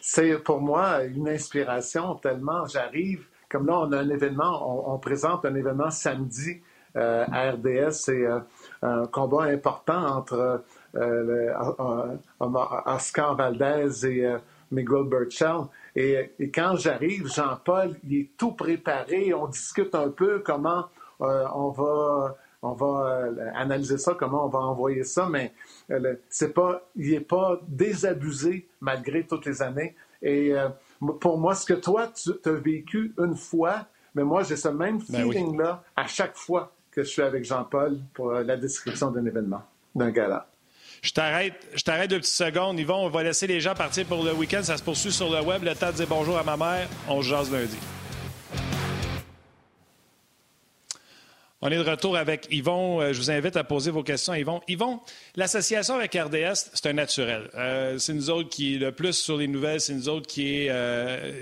C'est pour moi une inspiration tellement j'arrive, comme là on a un événement, on, présente un événement samedi euh, à RDS, c'est euh, un combat important entre euh, Oscar Valdez et Miguel Burchell. Et, et quand j'arrive, Jean-Paul, il est tout préparé, on discute un peu comment on va on va euh, analyser ça, comment on va envoyer ça, mais euh, c'est pas, il n'est pas désabusé malgré toutes les années. Et euh, pour moi, ce que toi, tu as vécu une fois, mais moi, j'ai ce même ben feeling-là à chaque fois que je suis avec Jean-Paul pour la description d'un événement, d'un gala. Je t'arrête, je t'arrête deux petites secondes. Yvon, on va laisser les gens partir pour le week-end. Ça se poursuit sur le web. Le temps de dire bonjour à ma mère. On se jase lundi. On est de retour avec Yvon. Euh, je vous invite à poser vos questions à Yvon. Yvon, l'association avec RDS, c'est un naturel. Euh, c'est nous autres qui le plus sur les nouvelles, c'est nous autres qui, est, euh,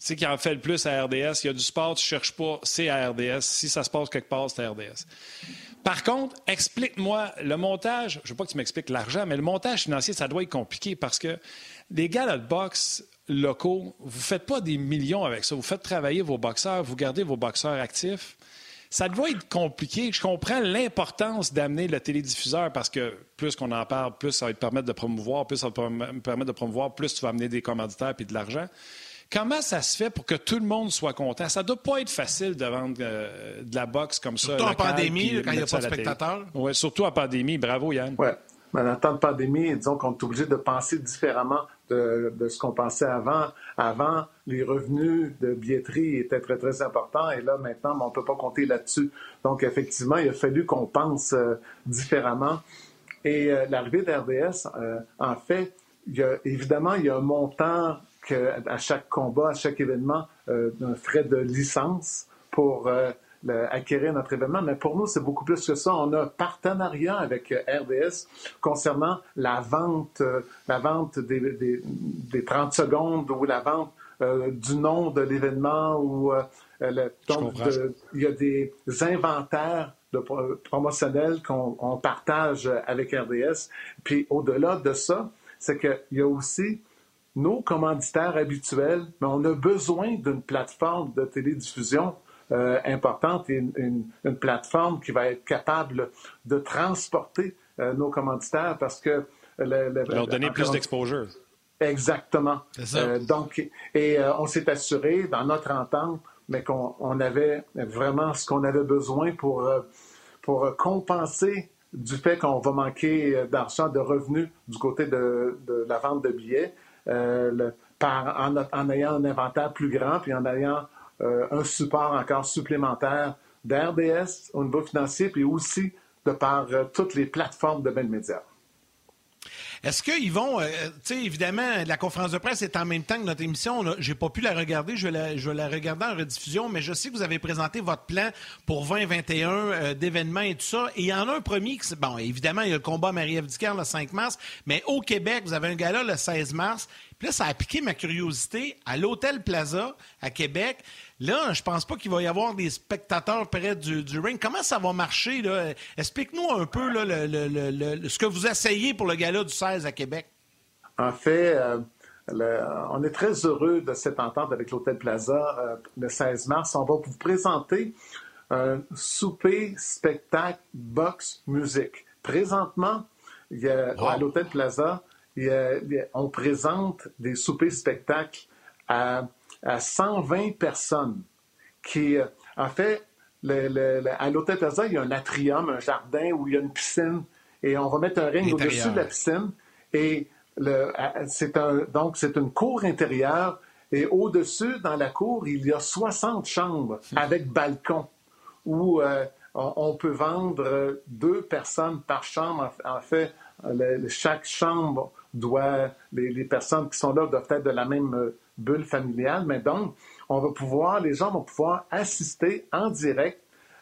qui, qui en fait le plus à RDS. Il y a du sport, tu ne cherches pas, c'est à RDS. Si ça se passe quelque part, c'est à RDS. Par contre, explique-moi le montage. Je ne veux pas que tu m'expliques l'argent, mais le montage financier, ça doit être compliqué parce que les gars de boxe locaux, vous ne faites pas des millions avec ça. Vous faites travailler vos boxeurs, vous gardez vos boxeurs actifs ça doit être compliqué. Je comprends l'importance d'amener le télédiffuseur parce que plus qu'on en parle, plus ça va te permettre de promouvoir, plus ça va te permettre de promouvoir, plus tu vas amener des commanditaires et de l'argent. Comment ça se fait pour que tout le monde soit content? Ça ne doit pas être facile de vendre euh, de la boxe comme ça. Surtout en pandémie, quand il n'y a pas de spectateurs. Oui, surtout en pandémie. Bravo, Yann. Oui. Mais en temps de pandémie, disons qu'on est obligé de penser différemment de, ce qu'on pensait avant. Avant, les revenus de billetterie étaient très, très importants et là, maintenant, on ne peut pas compter là-dessus. Donc, effectivement, il a fallu qu'on pense euh, différemment. Et euh, l'arrivée d'RDS, euh, en fait, évidemment, il y a un montant que, à chaque combat, à chaque événement, euh, d'un frais de licence pour euh, acquérir notre événement. Mais pour nous, c'est beaucoup plus que ça. On a un partenariat avec euh, RDS concernant la vente, la vente des, des, 30 secondes ou la vente du nom de l'événement ou donc il y a des inventaires de, promotionnels qu'on partage avec RDS. Puis au-delà de ça, c'est qu'il y a aussi nos commanditaires habituels, mais on a besoin d'une plateforme de télédiffusion euh, importante et une, plateforme qui va être capable de transporter euh, nos commanditaires parce que... Leur donner plus d'exposure. Exactement. Euh, donc, et on s'est assuré dans notre entente, mais qu'on avait vraiment ce qu'on avait besoin pour, pour compenser du fait qu'on va manquer d'argent, de revenus du côté de la vente de billets. Euh, en, ayant un inventaire plus grand, puis en ayant euh, un support encore supplémentaire d'RDS au niveau financier, puis aussi de par euh, toutes les plateformes de Ben Média. Est-ce qu'ils vont, euh, tu sais, évidemment, la conférence de presse est en même temps que notre émission. J'ai pas pu la regarder, je vais la, je la regarder en rediffusion, mais je sais que vous avez présenté votre plan pour 2021 euh, d'événements et tout ça. Et il y en a un premier, qui, bon, évidemment, il y a le combat Marie-Ève le 5 mars, mais au Québec, vous avez un gala le 16 mars. Puis là, ça a piqué ma curiosité à l'Hôtel Plaza à Québec. Là, je pense pas qu'il va y avoir des spectateurs près du, ring. Comment ça va marcher? Explique-nous un peu ce que vous essayez pour le gala du 16 à Québec. En fait, euh, on est très heureux de cette entente avec l'Hôtel Plaza euh, le 16 mars. On va vous présenter un souper, spectacle, box, musique. Présentement, à l'Hôtel Plaza, on présente des soupers spectacles à, 120 personnes qui, euh, en fait, à l'Hôtel Plaza, il y a un atrium, un jardin où il y a une piscine et on va mettre un ring au-dessus de la piscine et c'est un, donc c'est une cour intérieure et au-dessus, dans la cour, il y a 60 chambres avec balcon où euh, on, peut vendre deux personnes par chambre. En fait, chaque chambre doit, les, personnes qui sont là doivent être de la même euh, bulle familiale, mais donc, on va pouvoir, les gens vont pouvoir assister en direct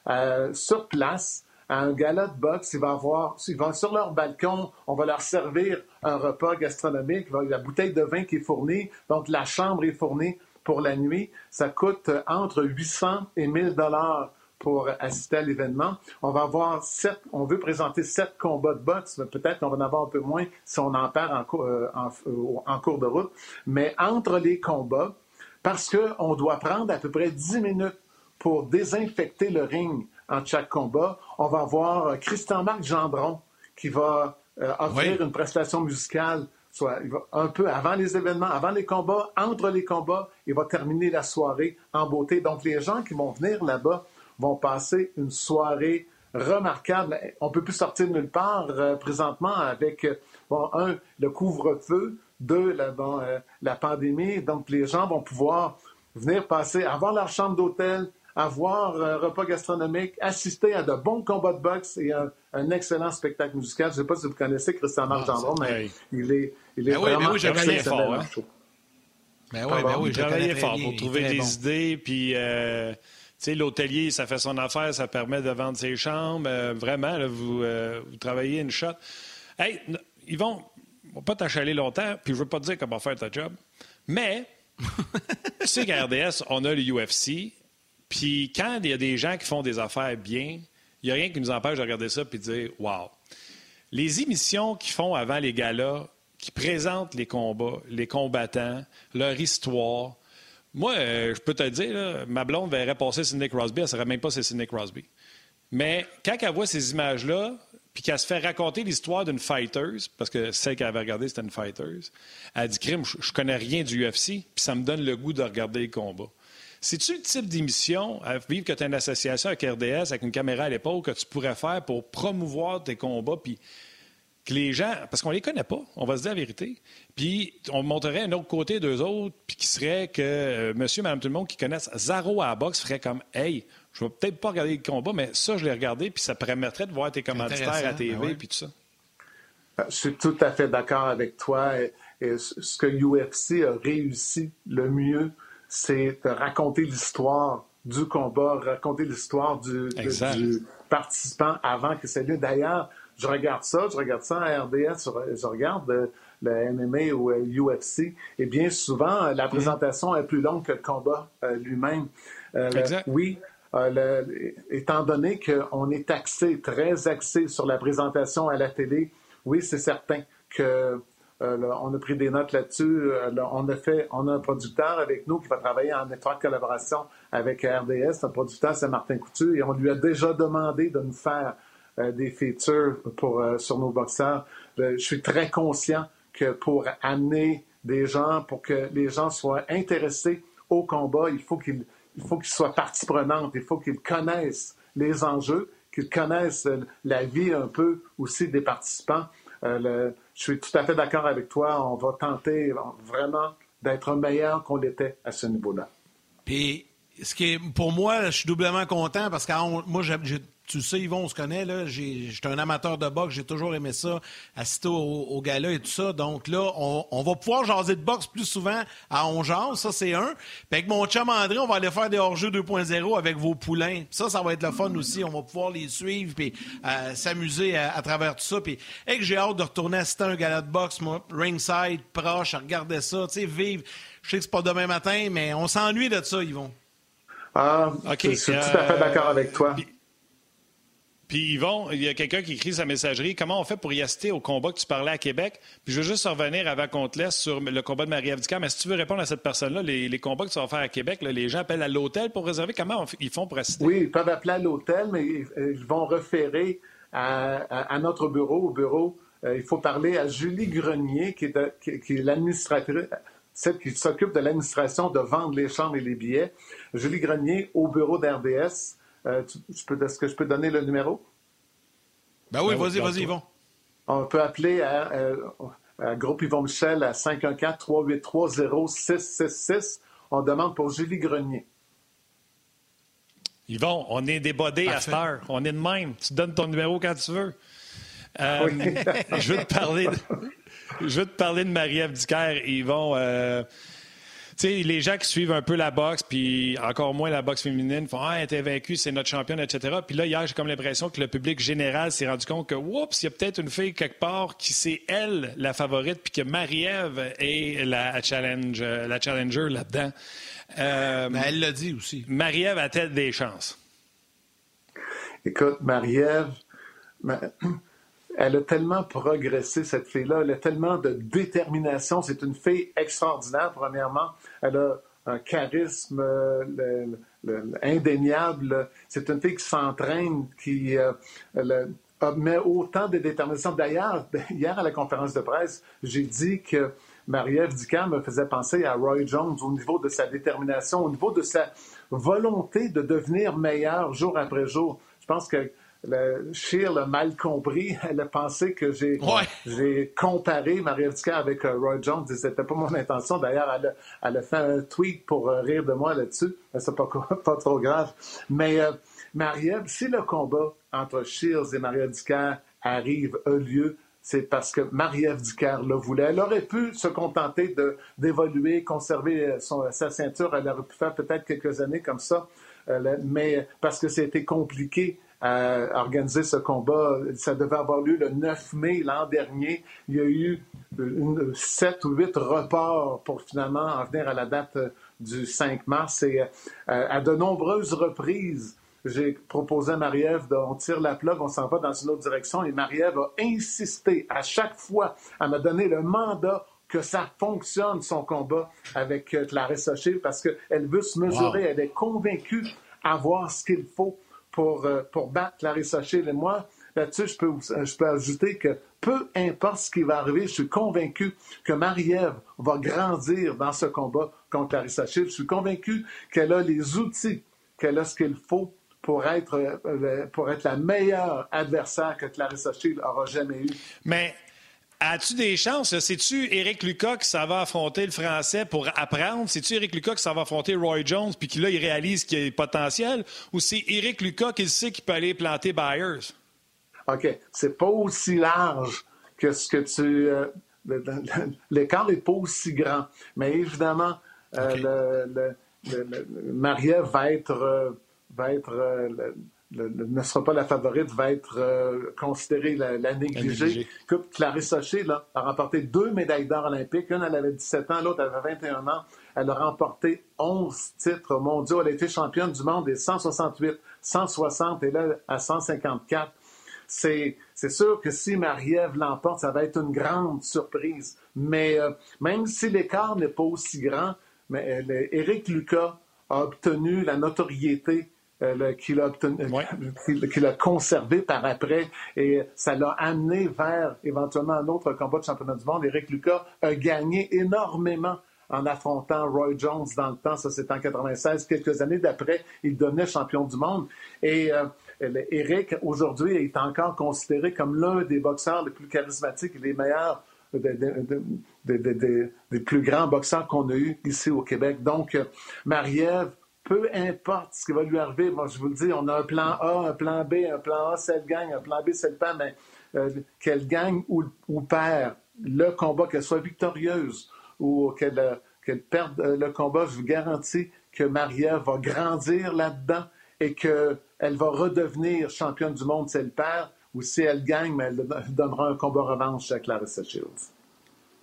euh, sur place à un gala de boxe. Ils vont avoir, ils vont sur leur balcon, on va leur servir un repas gastronomique, la bouteille de vin qui est fournie, donc la chambre est fournie pour la nuit. Ça coûte entre 800 et 1000 dollars pour assister à l'événement. On va avoir sept, on veut présenter sept combats de boxe, mais peut-être qu'on va en avoir un peu moins si on en perd en, euh, euh, en, cours de route. Mais entre les combats, parce qu'on doit prendre à peu près 10 minutes pour désinfecter le ring en chaque combat, on va avoir Christian-Marc Gendron qui va euh, offrir une prestation musicale soit un peu avant les événements, avant les combats, entre les combats, il va terminer la soirée en beauté. Donc les gens qui vont venir là-bas vont passer une soirée remarquable. On peut plus sortir de nulle part euh, présentement avec, euh, bon, un, le couvre-feu, deux, la, euh, la pandémie. Donc, les gens vont pouvoir venir passer, avoir leur chambre d'hôtel, avoir un repas gastronomique, assister à de bons combats de boxe et un, excellent spectacle musical. Je ne sais pas si vous connaissez Christian Marc ah, mais il est, il est ben vraiment oui, ben oui, fort. Hein? Ben oui, ben oui, j'ai fort pour trouver des idées, puis sais, l'hôtelier, ça fait son affaire, ça permet de vendre ses chambres. Euh, vraiment, vous, euh, vous, travaillez une shot. Hey, ils vont, vont pas t'achaler longtemps, puis je veux pas te dire comment faire ta job, mais [laughs] tu sais qu'à RDS, on a le UFC, puis quand il y a des gens qui font des affaires bien, il n'y a rien qui nous empêche de regarder ça et de dire Wow! Les émissions qu'ils font avant les galas, qui présentent les combats, les combattants, leur histoire, moi, euh, je peux te dire, ma blonde verrait passer Sidney Crosby, elle ne saurait même pas c'est Sidney Crosby. Mais quand elle voit ces images-là, puis qu'elle se fait raconter l'histoire d'une fighters, parce que celle qu'elle avait regardée, c'était une fighters, elle dit Crime, je, connais rien du UFC, puis ça me donne le goût de regarder les combats. C'est-tu le type d'émission, à vivre que tu as une association avec RDS, avec une caméra à l'épaule, que tu pourrais faire pour promouvoir tes combats, puis que les gens, parce qu'on les connaît pas, on va se dire la vérité, puis on montrerait un autre côté d'eux autres, puis qui serait que euh, monsieur, madame, tout le monde qui connaissent Zaro à la boxe ferait comme Hey, je vais peut-être pas regarder le combat, mais ça, je l'ai regardé, puis ça permettrait de voir tes commanditaires à TV, ben puis tout ça. Euh, je suis tout à fait d'accord avec toi. Et ce que UFC a réussi le mieux, c'est de raconter l'histoire du combat, raconter l'histoire du, du, participant avant que ça ait lieu. D'ailleurs, je regarde ça, je regarde ça à RDS, je regarde euh, le, MMA ou UFC, euh, et bien souvent, la mm-hmm. présentation est plus longue que le combat euh, lui-même. oui, étant donné qu'on est axé, très axé sur la présentation à la télé, oui, c'est certain que on a pris des notes là-dessus. on a fait, on a un producteur avec nous qui va travailler en étroite collaboration avec RDS. Un producteur, c'est Martin Coutu, et on lui a déjà demandé de nous faire euh, des features pour, euh, sur nos boxeurs. Euh, je suis très conscient que pour amener des gens, pour que les gens soient intéressés au combat, il faut qu'ils qu'ils soient partie prenante, il faut qu'ils connaissent les enjeux, qu'ils connaissent la vie un peu aussi des participants. je suis tout à fait d'accord avec toi. On va tenter vraiment d'être meilleur qu'on l'était à ce niveau-là. Puis, ce qui est, pour moi, je suis doublement content parce que moi, j'ai tu sais, Yvon, on se connaît, là. J'étais un amateur de boxe, j'ai toujours aimé ça, assister au, au gala et tout ça. Donc là, on, va pouvoir jaser de boxe plus souvent à On ça c'est un. Puis avec mon chum André, on va aller faire des hors-jeux 2.0 avec vos poulains. Ça, ça va être le fun aussi. On va pouvoir les suivre puis euh, s'amuser à, travers tout ça. Puis que j'ai hâte de retourner assister à un gala de boxe, moi, ringside, proche, à regarder ça, tu sais, vivre. Je sais que c'est pas demain matin, mais on s'ennuie de ça, Yvon. Ah, OK. Je suis tout à fait d'accord avec toi. Puis Yvon, il y a quelqu'un qui écrit sa messagerie. Comment on fait pour y assister au combat que tu parlais à Québec? Puis je veux juste revenir avant qu'on te laisse sur le combat de Marie-Ève Mais si tu veux répondre à cette personne-là, les, combats que tu vas faire à Québec, les gens appellent à l'hôtel pour réserver. Comment ils font pour assister? Oui, ils peuvent appeler à l'hôtel, mais ils vont référer à, notre bureau. Au bureau, euh, il faut parler à Julie Grenier, qui est, l'administratrice celle qui s'occupe de l'administration de vendre les chambres et les billets. Julie Grenier au bureau d'RDS. Euh, est-ce que je peux donner le numéro? Ben oui, vas-y, vas-y, Yvon. On peut appeler à, euh, Groupe Yvon Michel à 514-383-0666. On demande pour Julie Grenier. Yvon, on est débodé à cette heure. On est de même. Tu donnes ton numéro quand tu veux. Euh, [laughs] je veux te parler de, je veux te parler de Marie-Ève Yvon. Euh, sais, les gens qui suivent un peu la boxe, puis encore moins la boxe féminine, font Ah, elle était vaincue, c'est notre championne, etc. Puis là, hier, j'ai comme l'impression que le public général s'est rendu compte que, oups, il y a peut-être une fille quelque part qui c'est elle la favorite, puis que Marie-Ève est la, challenge, la challenger là-dedans. Euh, Mais elle l'a dit aussi. Marie-Ève a-t-elle des chances? Écoute, Marie-Ève, elle a tellement progressé, cette fille-là. Elle a tellement de détermination. C'est une fille extraordinaire, premièrement. Elle a un charisme indéniable. C'est une fille qui s'entraîne, qui euh, met autant de détermination. D'ailleurs, [laughs] hier à la conférence de presse, j'ai dit que Marie-Ève me faisait penser à Roy Jones au niveau de sa détermination, au niveau de sa volonté de devenir meilleur jour après jour. Je pense que le, Scheer l'a mal compris. Elle [laughs] a pensé que j'ai j'ai comparé Marie avec euh, Roy Jones. C'était pas mon intention. D'ailleurs, elle, elle, a fait un tweet pour euh, rire de moi là-dessus. C'est pas, [laughs] pas trop grave. Mais euh, Marie-Ève, si le combat entre Shields et Marie arrive, a lieu, c'est parce que Marie-Ève le voulait. Elle aurait pu se contenter d'évoluer, conserver son, sa ceinture. Elle aurait pu faire peut-être quelques années comme ça. mais parce que c'était compliqué à organiser ce combat. Ça devait avoir lieu le 9 mai l'an dernier. Il y a eu une, 7 ou 8 reports pour finalement en venir à la date du 5 mars. Et euh, à de nombreuses reprises, j'ai proposé à Marie-Ève, on tire la plug, on s'en va dans une autre direction. Et Marie-Ève a insisté à chaque fois à me donner le mandat que ça fonctionne, son combat avec euh, Clarisse Hocher, parce qu'elle veut se mesurer, elle est convaincue à voir ce qu'il faut pour, euh, pour battre Clarissa Shield. Et moi, là-dessus, je peux, ajouter que peu importe ce qui va arriver, je suis convaincu que Marie-Ève va grandir dans ce combat contre Clarissa Shield. Je suis convaincu qu'elle a les outils, qu'elle a ce qu'il faut pour être, euh, pour être la meilleure adversaire que Clarissa Shield aura jamais eu. Mais As-tu des chances? C'est-tu Éric Lucas qui s'en va affronter le Français pour apprendre? C'est-tu Éric Lucas qui s'en va affronter Roy Jones puis qui là, il réalise qu'il y a potentiel? Ou c'est Éric Lucas qui sait qu'il peut aller planter Byers? OK. C'est pas aussi large que ce que tu. Euh, l'écart n'est pas aussi grand. Mais évidemment, euh, le, Marie-Ève va être, euh, va être ne sera pas la favorite, va être considérée la, négligée. Clarisse Hocher là, a remporté deux médailles d'or olympiques. Une, elle avait 17 ans, l'autre, avait 21 ans. Elle a remporté 11 titres mondiaux. Elle a été championne du monde des 168, 160 et là, à 154 c'est sûr que si Marie-Ève l'emporte, ça va être une grande surprise. Mais euh, même si l'écart n'est pas aussi grand, mais Eric euh, Lucas a obtenu la notoriété euh, qu'il a, [laughs] a conservé par après et ça l'a amené vers éventuellement un autre combat de championnat du monde. Eric Lucas a gagné énormément en affrontant Roy Jones dans le temps, ça c'est en 96. Quelques années d'après, il devenait champion du monde. Et Eric, aujourd'hui, est encore considéré comme l'un des boxeurs les plus charismatiques et les meilleurs des plus grands boxeurs qu'on a eu ici au Québec. Donc, Marie-Ève, peu importe ce qui va lui arriver, moi je vous le dis, on a un plan A, un plan B, un plan A, c'est gagne, un plan B, c'est le pas, mais euh, qu'elle gagne ou, perd le combat, qu'elle soit victorieuse ou qu'elle perde euh, le combat, je vous garantis que Marie-Ève va grandir là-dedans et qu'elle va redevenir championne du monde si elle perd ou si elle gagne, mais elle donnera un combat revanche à Clarissa Shields.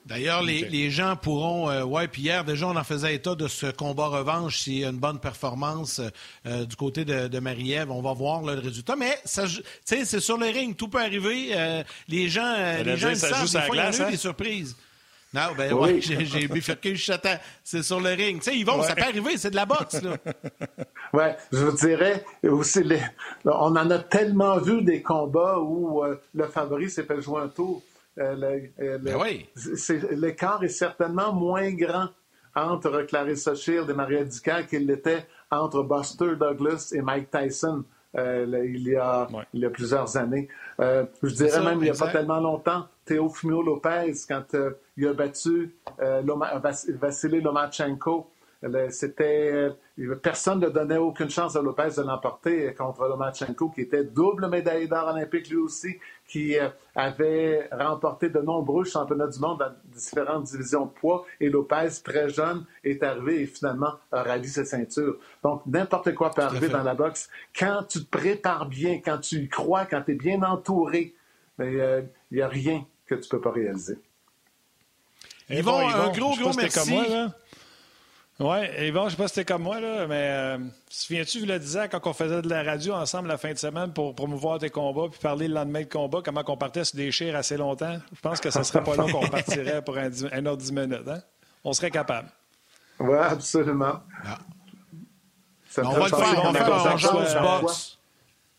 D'ailleurs, les, gens pourront. Euh, ouais, puis hier, déjà, on en faisait état de ce combat revanche s'il y a une bonne performance euh, du côté de, Marie-Ève. On va voir le résultat. Mais c'est sur le ring, tout peut arriver. Euh, les gens, les gens ça savent, des fois, il y a hein? des surprises. Non, ben oui, [laughs] j'ai bifurqué le chatin. C'est sur le ring. Tu sais, Yvon, ça peut arriver, c'est de la boxe, là. [laughs] oui, je vous dirais aussi, on en a tellement vu des combats où euh, le favori s'est fait jouer un tour. Euh, euh, ben oui. L'écart est certainement moins grand entre Clarissa Shield et Maria Dicker qu'il l'était entre Buster Douglas et Mike Tyson. il, y a, il y a plusieurs années. je dirais même il n'y a pas tellement longtemps, Teofimo Lopez, quand euh, il a battu euh, Vassili Lomachenko, c'était euh, personne ne donnait aucune chance à Lopez de l'emporter contre Lomachenko, qui était double médaillé d'or olympique lui aussi, qui avait remporté de nombreux championnats du monde dans différentes divisions de poids. Et Lopez, très jeune, est arrivé et finalement a rallié ses ceintures. Donc n'importe quoi peut arriver dans la boxe quand tu te prépares bien, quand tu y crois, quand tu es bien entouré. Il n'y a rien que tu ne peux pas réaliser. Yvon, un gros, gros merci. Comme moi, là. Ouais, Yvon, je sais pas si c'était comme moi, là, mais euh, souviens-tu, je le disais, quand on faisait de la radio ensemble la fin de semaine pour promouvoir tes combats puis parler le lendemain de combat, comment on partait sur des chires assez longtemps? Je pense que ce serait pas long qu'on partirait pour un, un autre 10 minutes. Hein? On serait capable. Oui, absolument. Ah. On va le faire, on va faire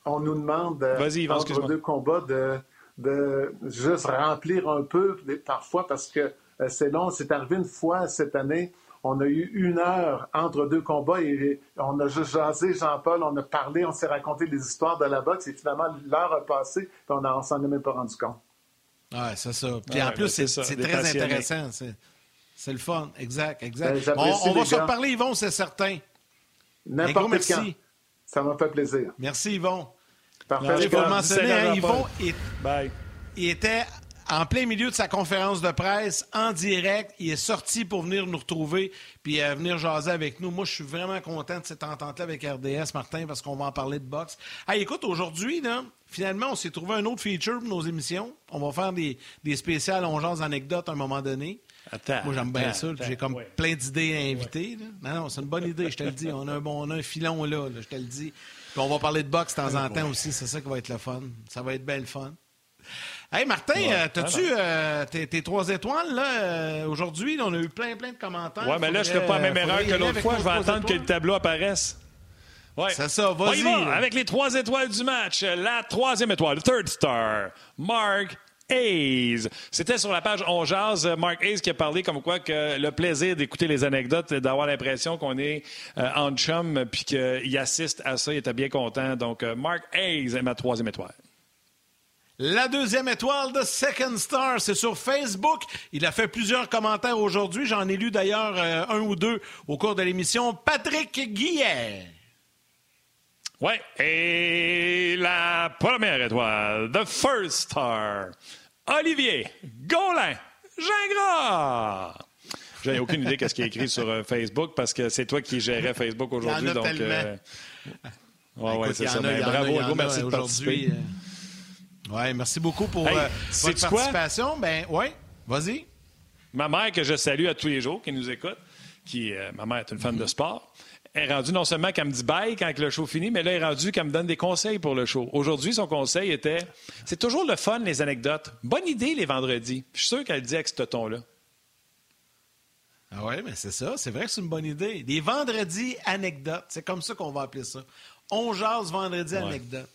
On nous demande, euh, entre deux combats, de de juste remplir un peu parfois parce que euh, c'est long. C'est arrivé une fois cette année. On a eu une heure entre deux combats et on a juste jasé, Jean-Paul, on a parlé, on s'est raconté des histoires de la boxe et finalement l'heure a passé et on ne s'en est même pas rendu compte. Oui, c'est ça. Puis en plus, c'est très intéressant. C'est le fun. Exact, exact. Ben, on, va se reparler, Yvon, c'est certain. N'importe quand. Ça m'a fait plaisir. Merci, Yvon. Parfait. Je vais mentionner, hein, Yvon, il, était en plein milieu de sa conférence de presse, en direct. Il est sorti pour venir nous retrouver puis euh, venir jaser avec nous. Moi, je suis vraiment content de cette entente-là avec RDS, Martin, parce qu'on va en parler de boxe. Ah, écoute, aujourd'hui, finalement, on s'est trouvé un autre feature pour nos émissions. On va faire des, des spéciales, on jase anecdotes à un moment donné. Attends, Moi, j'aime bien ça. J'ai comme plein d'idées à inviter. Non, non, c'est une bonne idée, je te le dis. On a un, bon, on a un filon là, je te le dis on va parler de boxe de temps en temps aussi. C'est ça qui va être le fun. Ça va être bien le fun. Hey Martin, euh, t'as-tu euh, tes, trois étoiles là euh, aujourd'hui? On a eu plein, plein de commentaires. Ouais, mais là, je ne fais pas la même erreur que l'autre fois. Je vais attendre que le tableau apparaisse. Ouais. C'est ça, vas-y. avec les trois étoiles du match. La troisième étoile, le third star, Mark Hayes. C'était sur la page On Jazz, Mark Hayes qui a parlé comme quoi que le plaisir d'écouter les anecdotes, d'avoir l'impression qu'on est euh, en chum, puis qu'il assiste à ça, il était bien content. Donc, Mark Hayes est ma troisième étoile. La deuxième étoile de Second Star, c'est sur Facebook. Il a fait plusieurs commentaires aujourd'hui. J'en ai lu d'ailleurs euh, un ou deux au cours de l'émission. Patrick Guillet. Oui, et la première étoile, The First Star, Olivier Gaulin. Gingras! J'ai aucune idée de ce qui est écrit sur euh, Facebook parce que c'est toi qui gérais Facebook [laughs] aujourd'hui. Donc, euh... ouais, ouais, c'est ça. Ben, bravo, Hugo, merci de participer. Euh... Ouais, merci beaucoup pour hey, euh, votre participation. Quoi? Ben, ouais, vas-y. Ma mère, que je salue à tous les jours, qui nous écoute, qui, euh, ma mère est une fan mm -hmm. de sport, est rendue non seulement qu'elle me dit bye quand le show finit, mais là, elle est rendue qu'elle me donne des conseils pour le show. Aujourd'hui, son conseil était c'est toujours le fun, les anecdotes. Bonne idée les vendredis. Je suis sûr qu'elle le dit avec ce ton-là. Ah oui, mais c'est ça. C'est vrai que c'est une bonne idée. Des vendredis anecdotes. C'est comme ça qu'on va appeler ça. On jase vendredi ouais. anecdotes.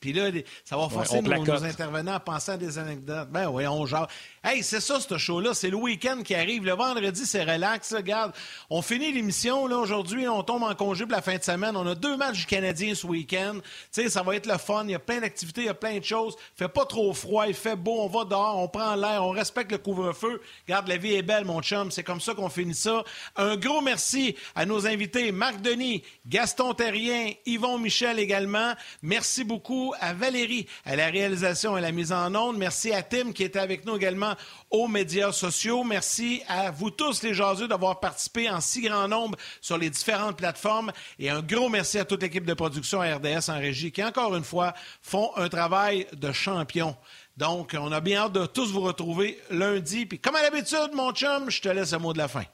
Puis là, ça va forcer ouais, nos, nos, intervenants à penser à des anecdotes. Ben oui, on genre. Hey, c'est ça, ce show-là. C'est le week-end qui arrive. Le vendredi, c'est relax. Regarde, on finit l'émission. Aujourd'hui, on tombe en congé pour la fin de semaine. On a deux matchs du Canadien ce week-end. Tu sais, ça va être le fun. Il y a plein d'activités, il y a plein de choses. Fait pas trop froid, il fait beau. On va dehors, on prend l'air, on respecte le couvre-feu. Regarde, la vie est belle, mon chum. C'est comme ça qu'on finit ça. Un gros merci à nos invités, Marc Denis, Gaston Terrien, Yvon Michel également. Merci beaucoup à Valérie à la réalisation et la mise en onde. Merci à Tim qui était avec nous également aux médias sociaux. Merci à vous tous les jaseux d'avoir participé en si grand nombre sur les différentes plateformes. Et un gros merci à toute l'équipe de production RDS en régie qui, encore une fois, font un travail de champion. Donc, on a bien hâte de tous vous retrouver lundi. Puis, comme à l'habitude, mon chum, je te laisse le mot de la fin.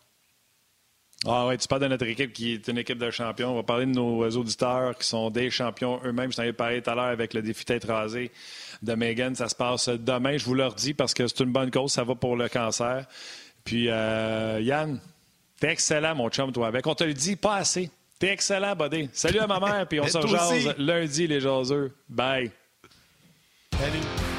Ah oui, tu parles de notre équipe qui est une équipe de champions. On va parler de nos auditeurs qui sont des champions eux-mêmes. Je t'en ai parlé tout à l'heure avec le défi tête rasée de Megan. Ça se passe demain, je vous le redis, parce que c'est une bonne cause. Ça va pour le cancer. Puis, euh, Yann, t'es excellent, mon chum, toi. Avec, on te le dit pas assez. T'es excellent, buddy. Salut à ma mère, puis on [laughs] se rejase lundi, les jaseux. Bye. Salut.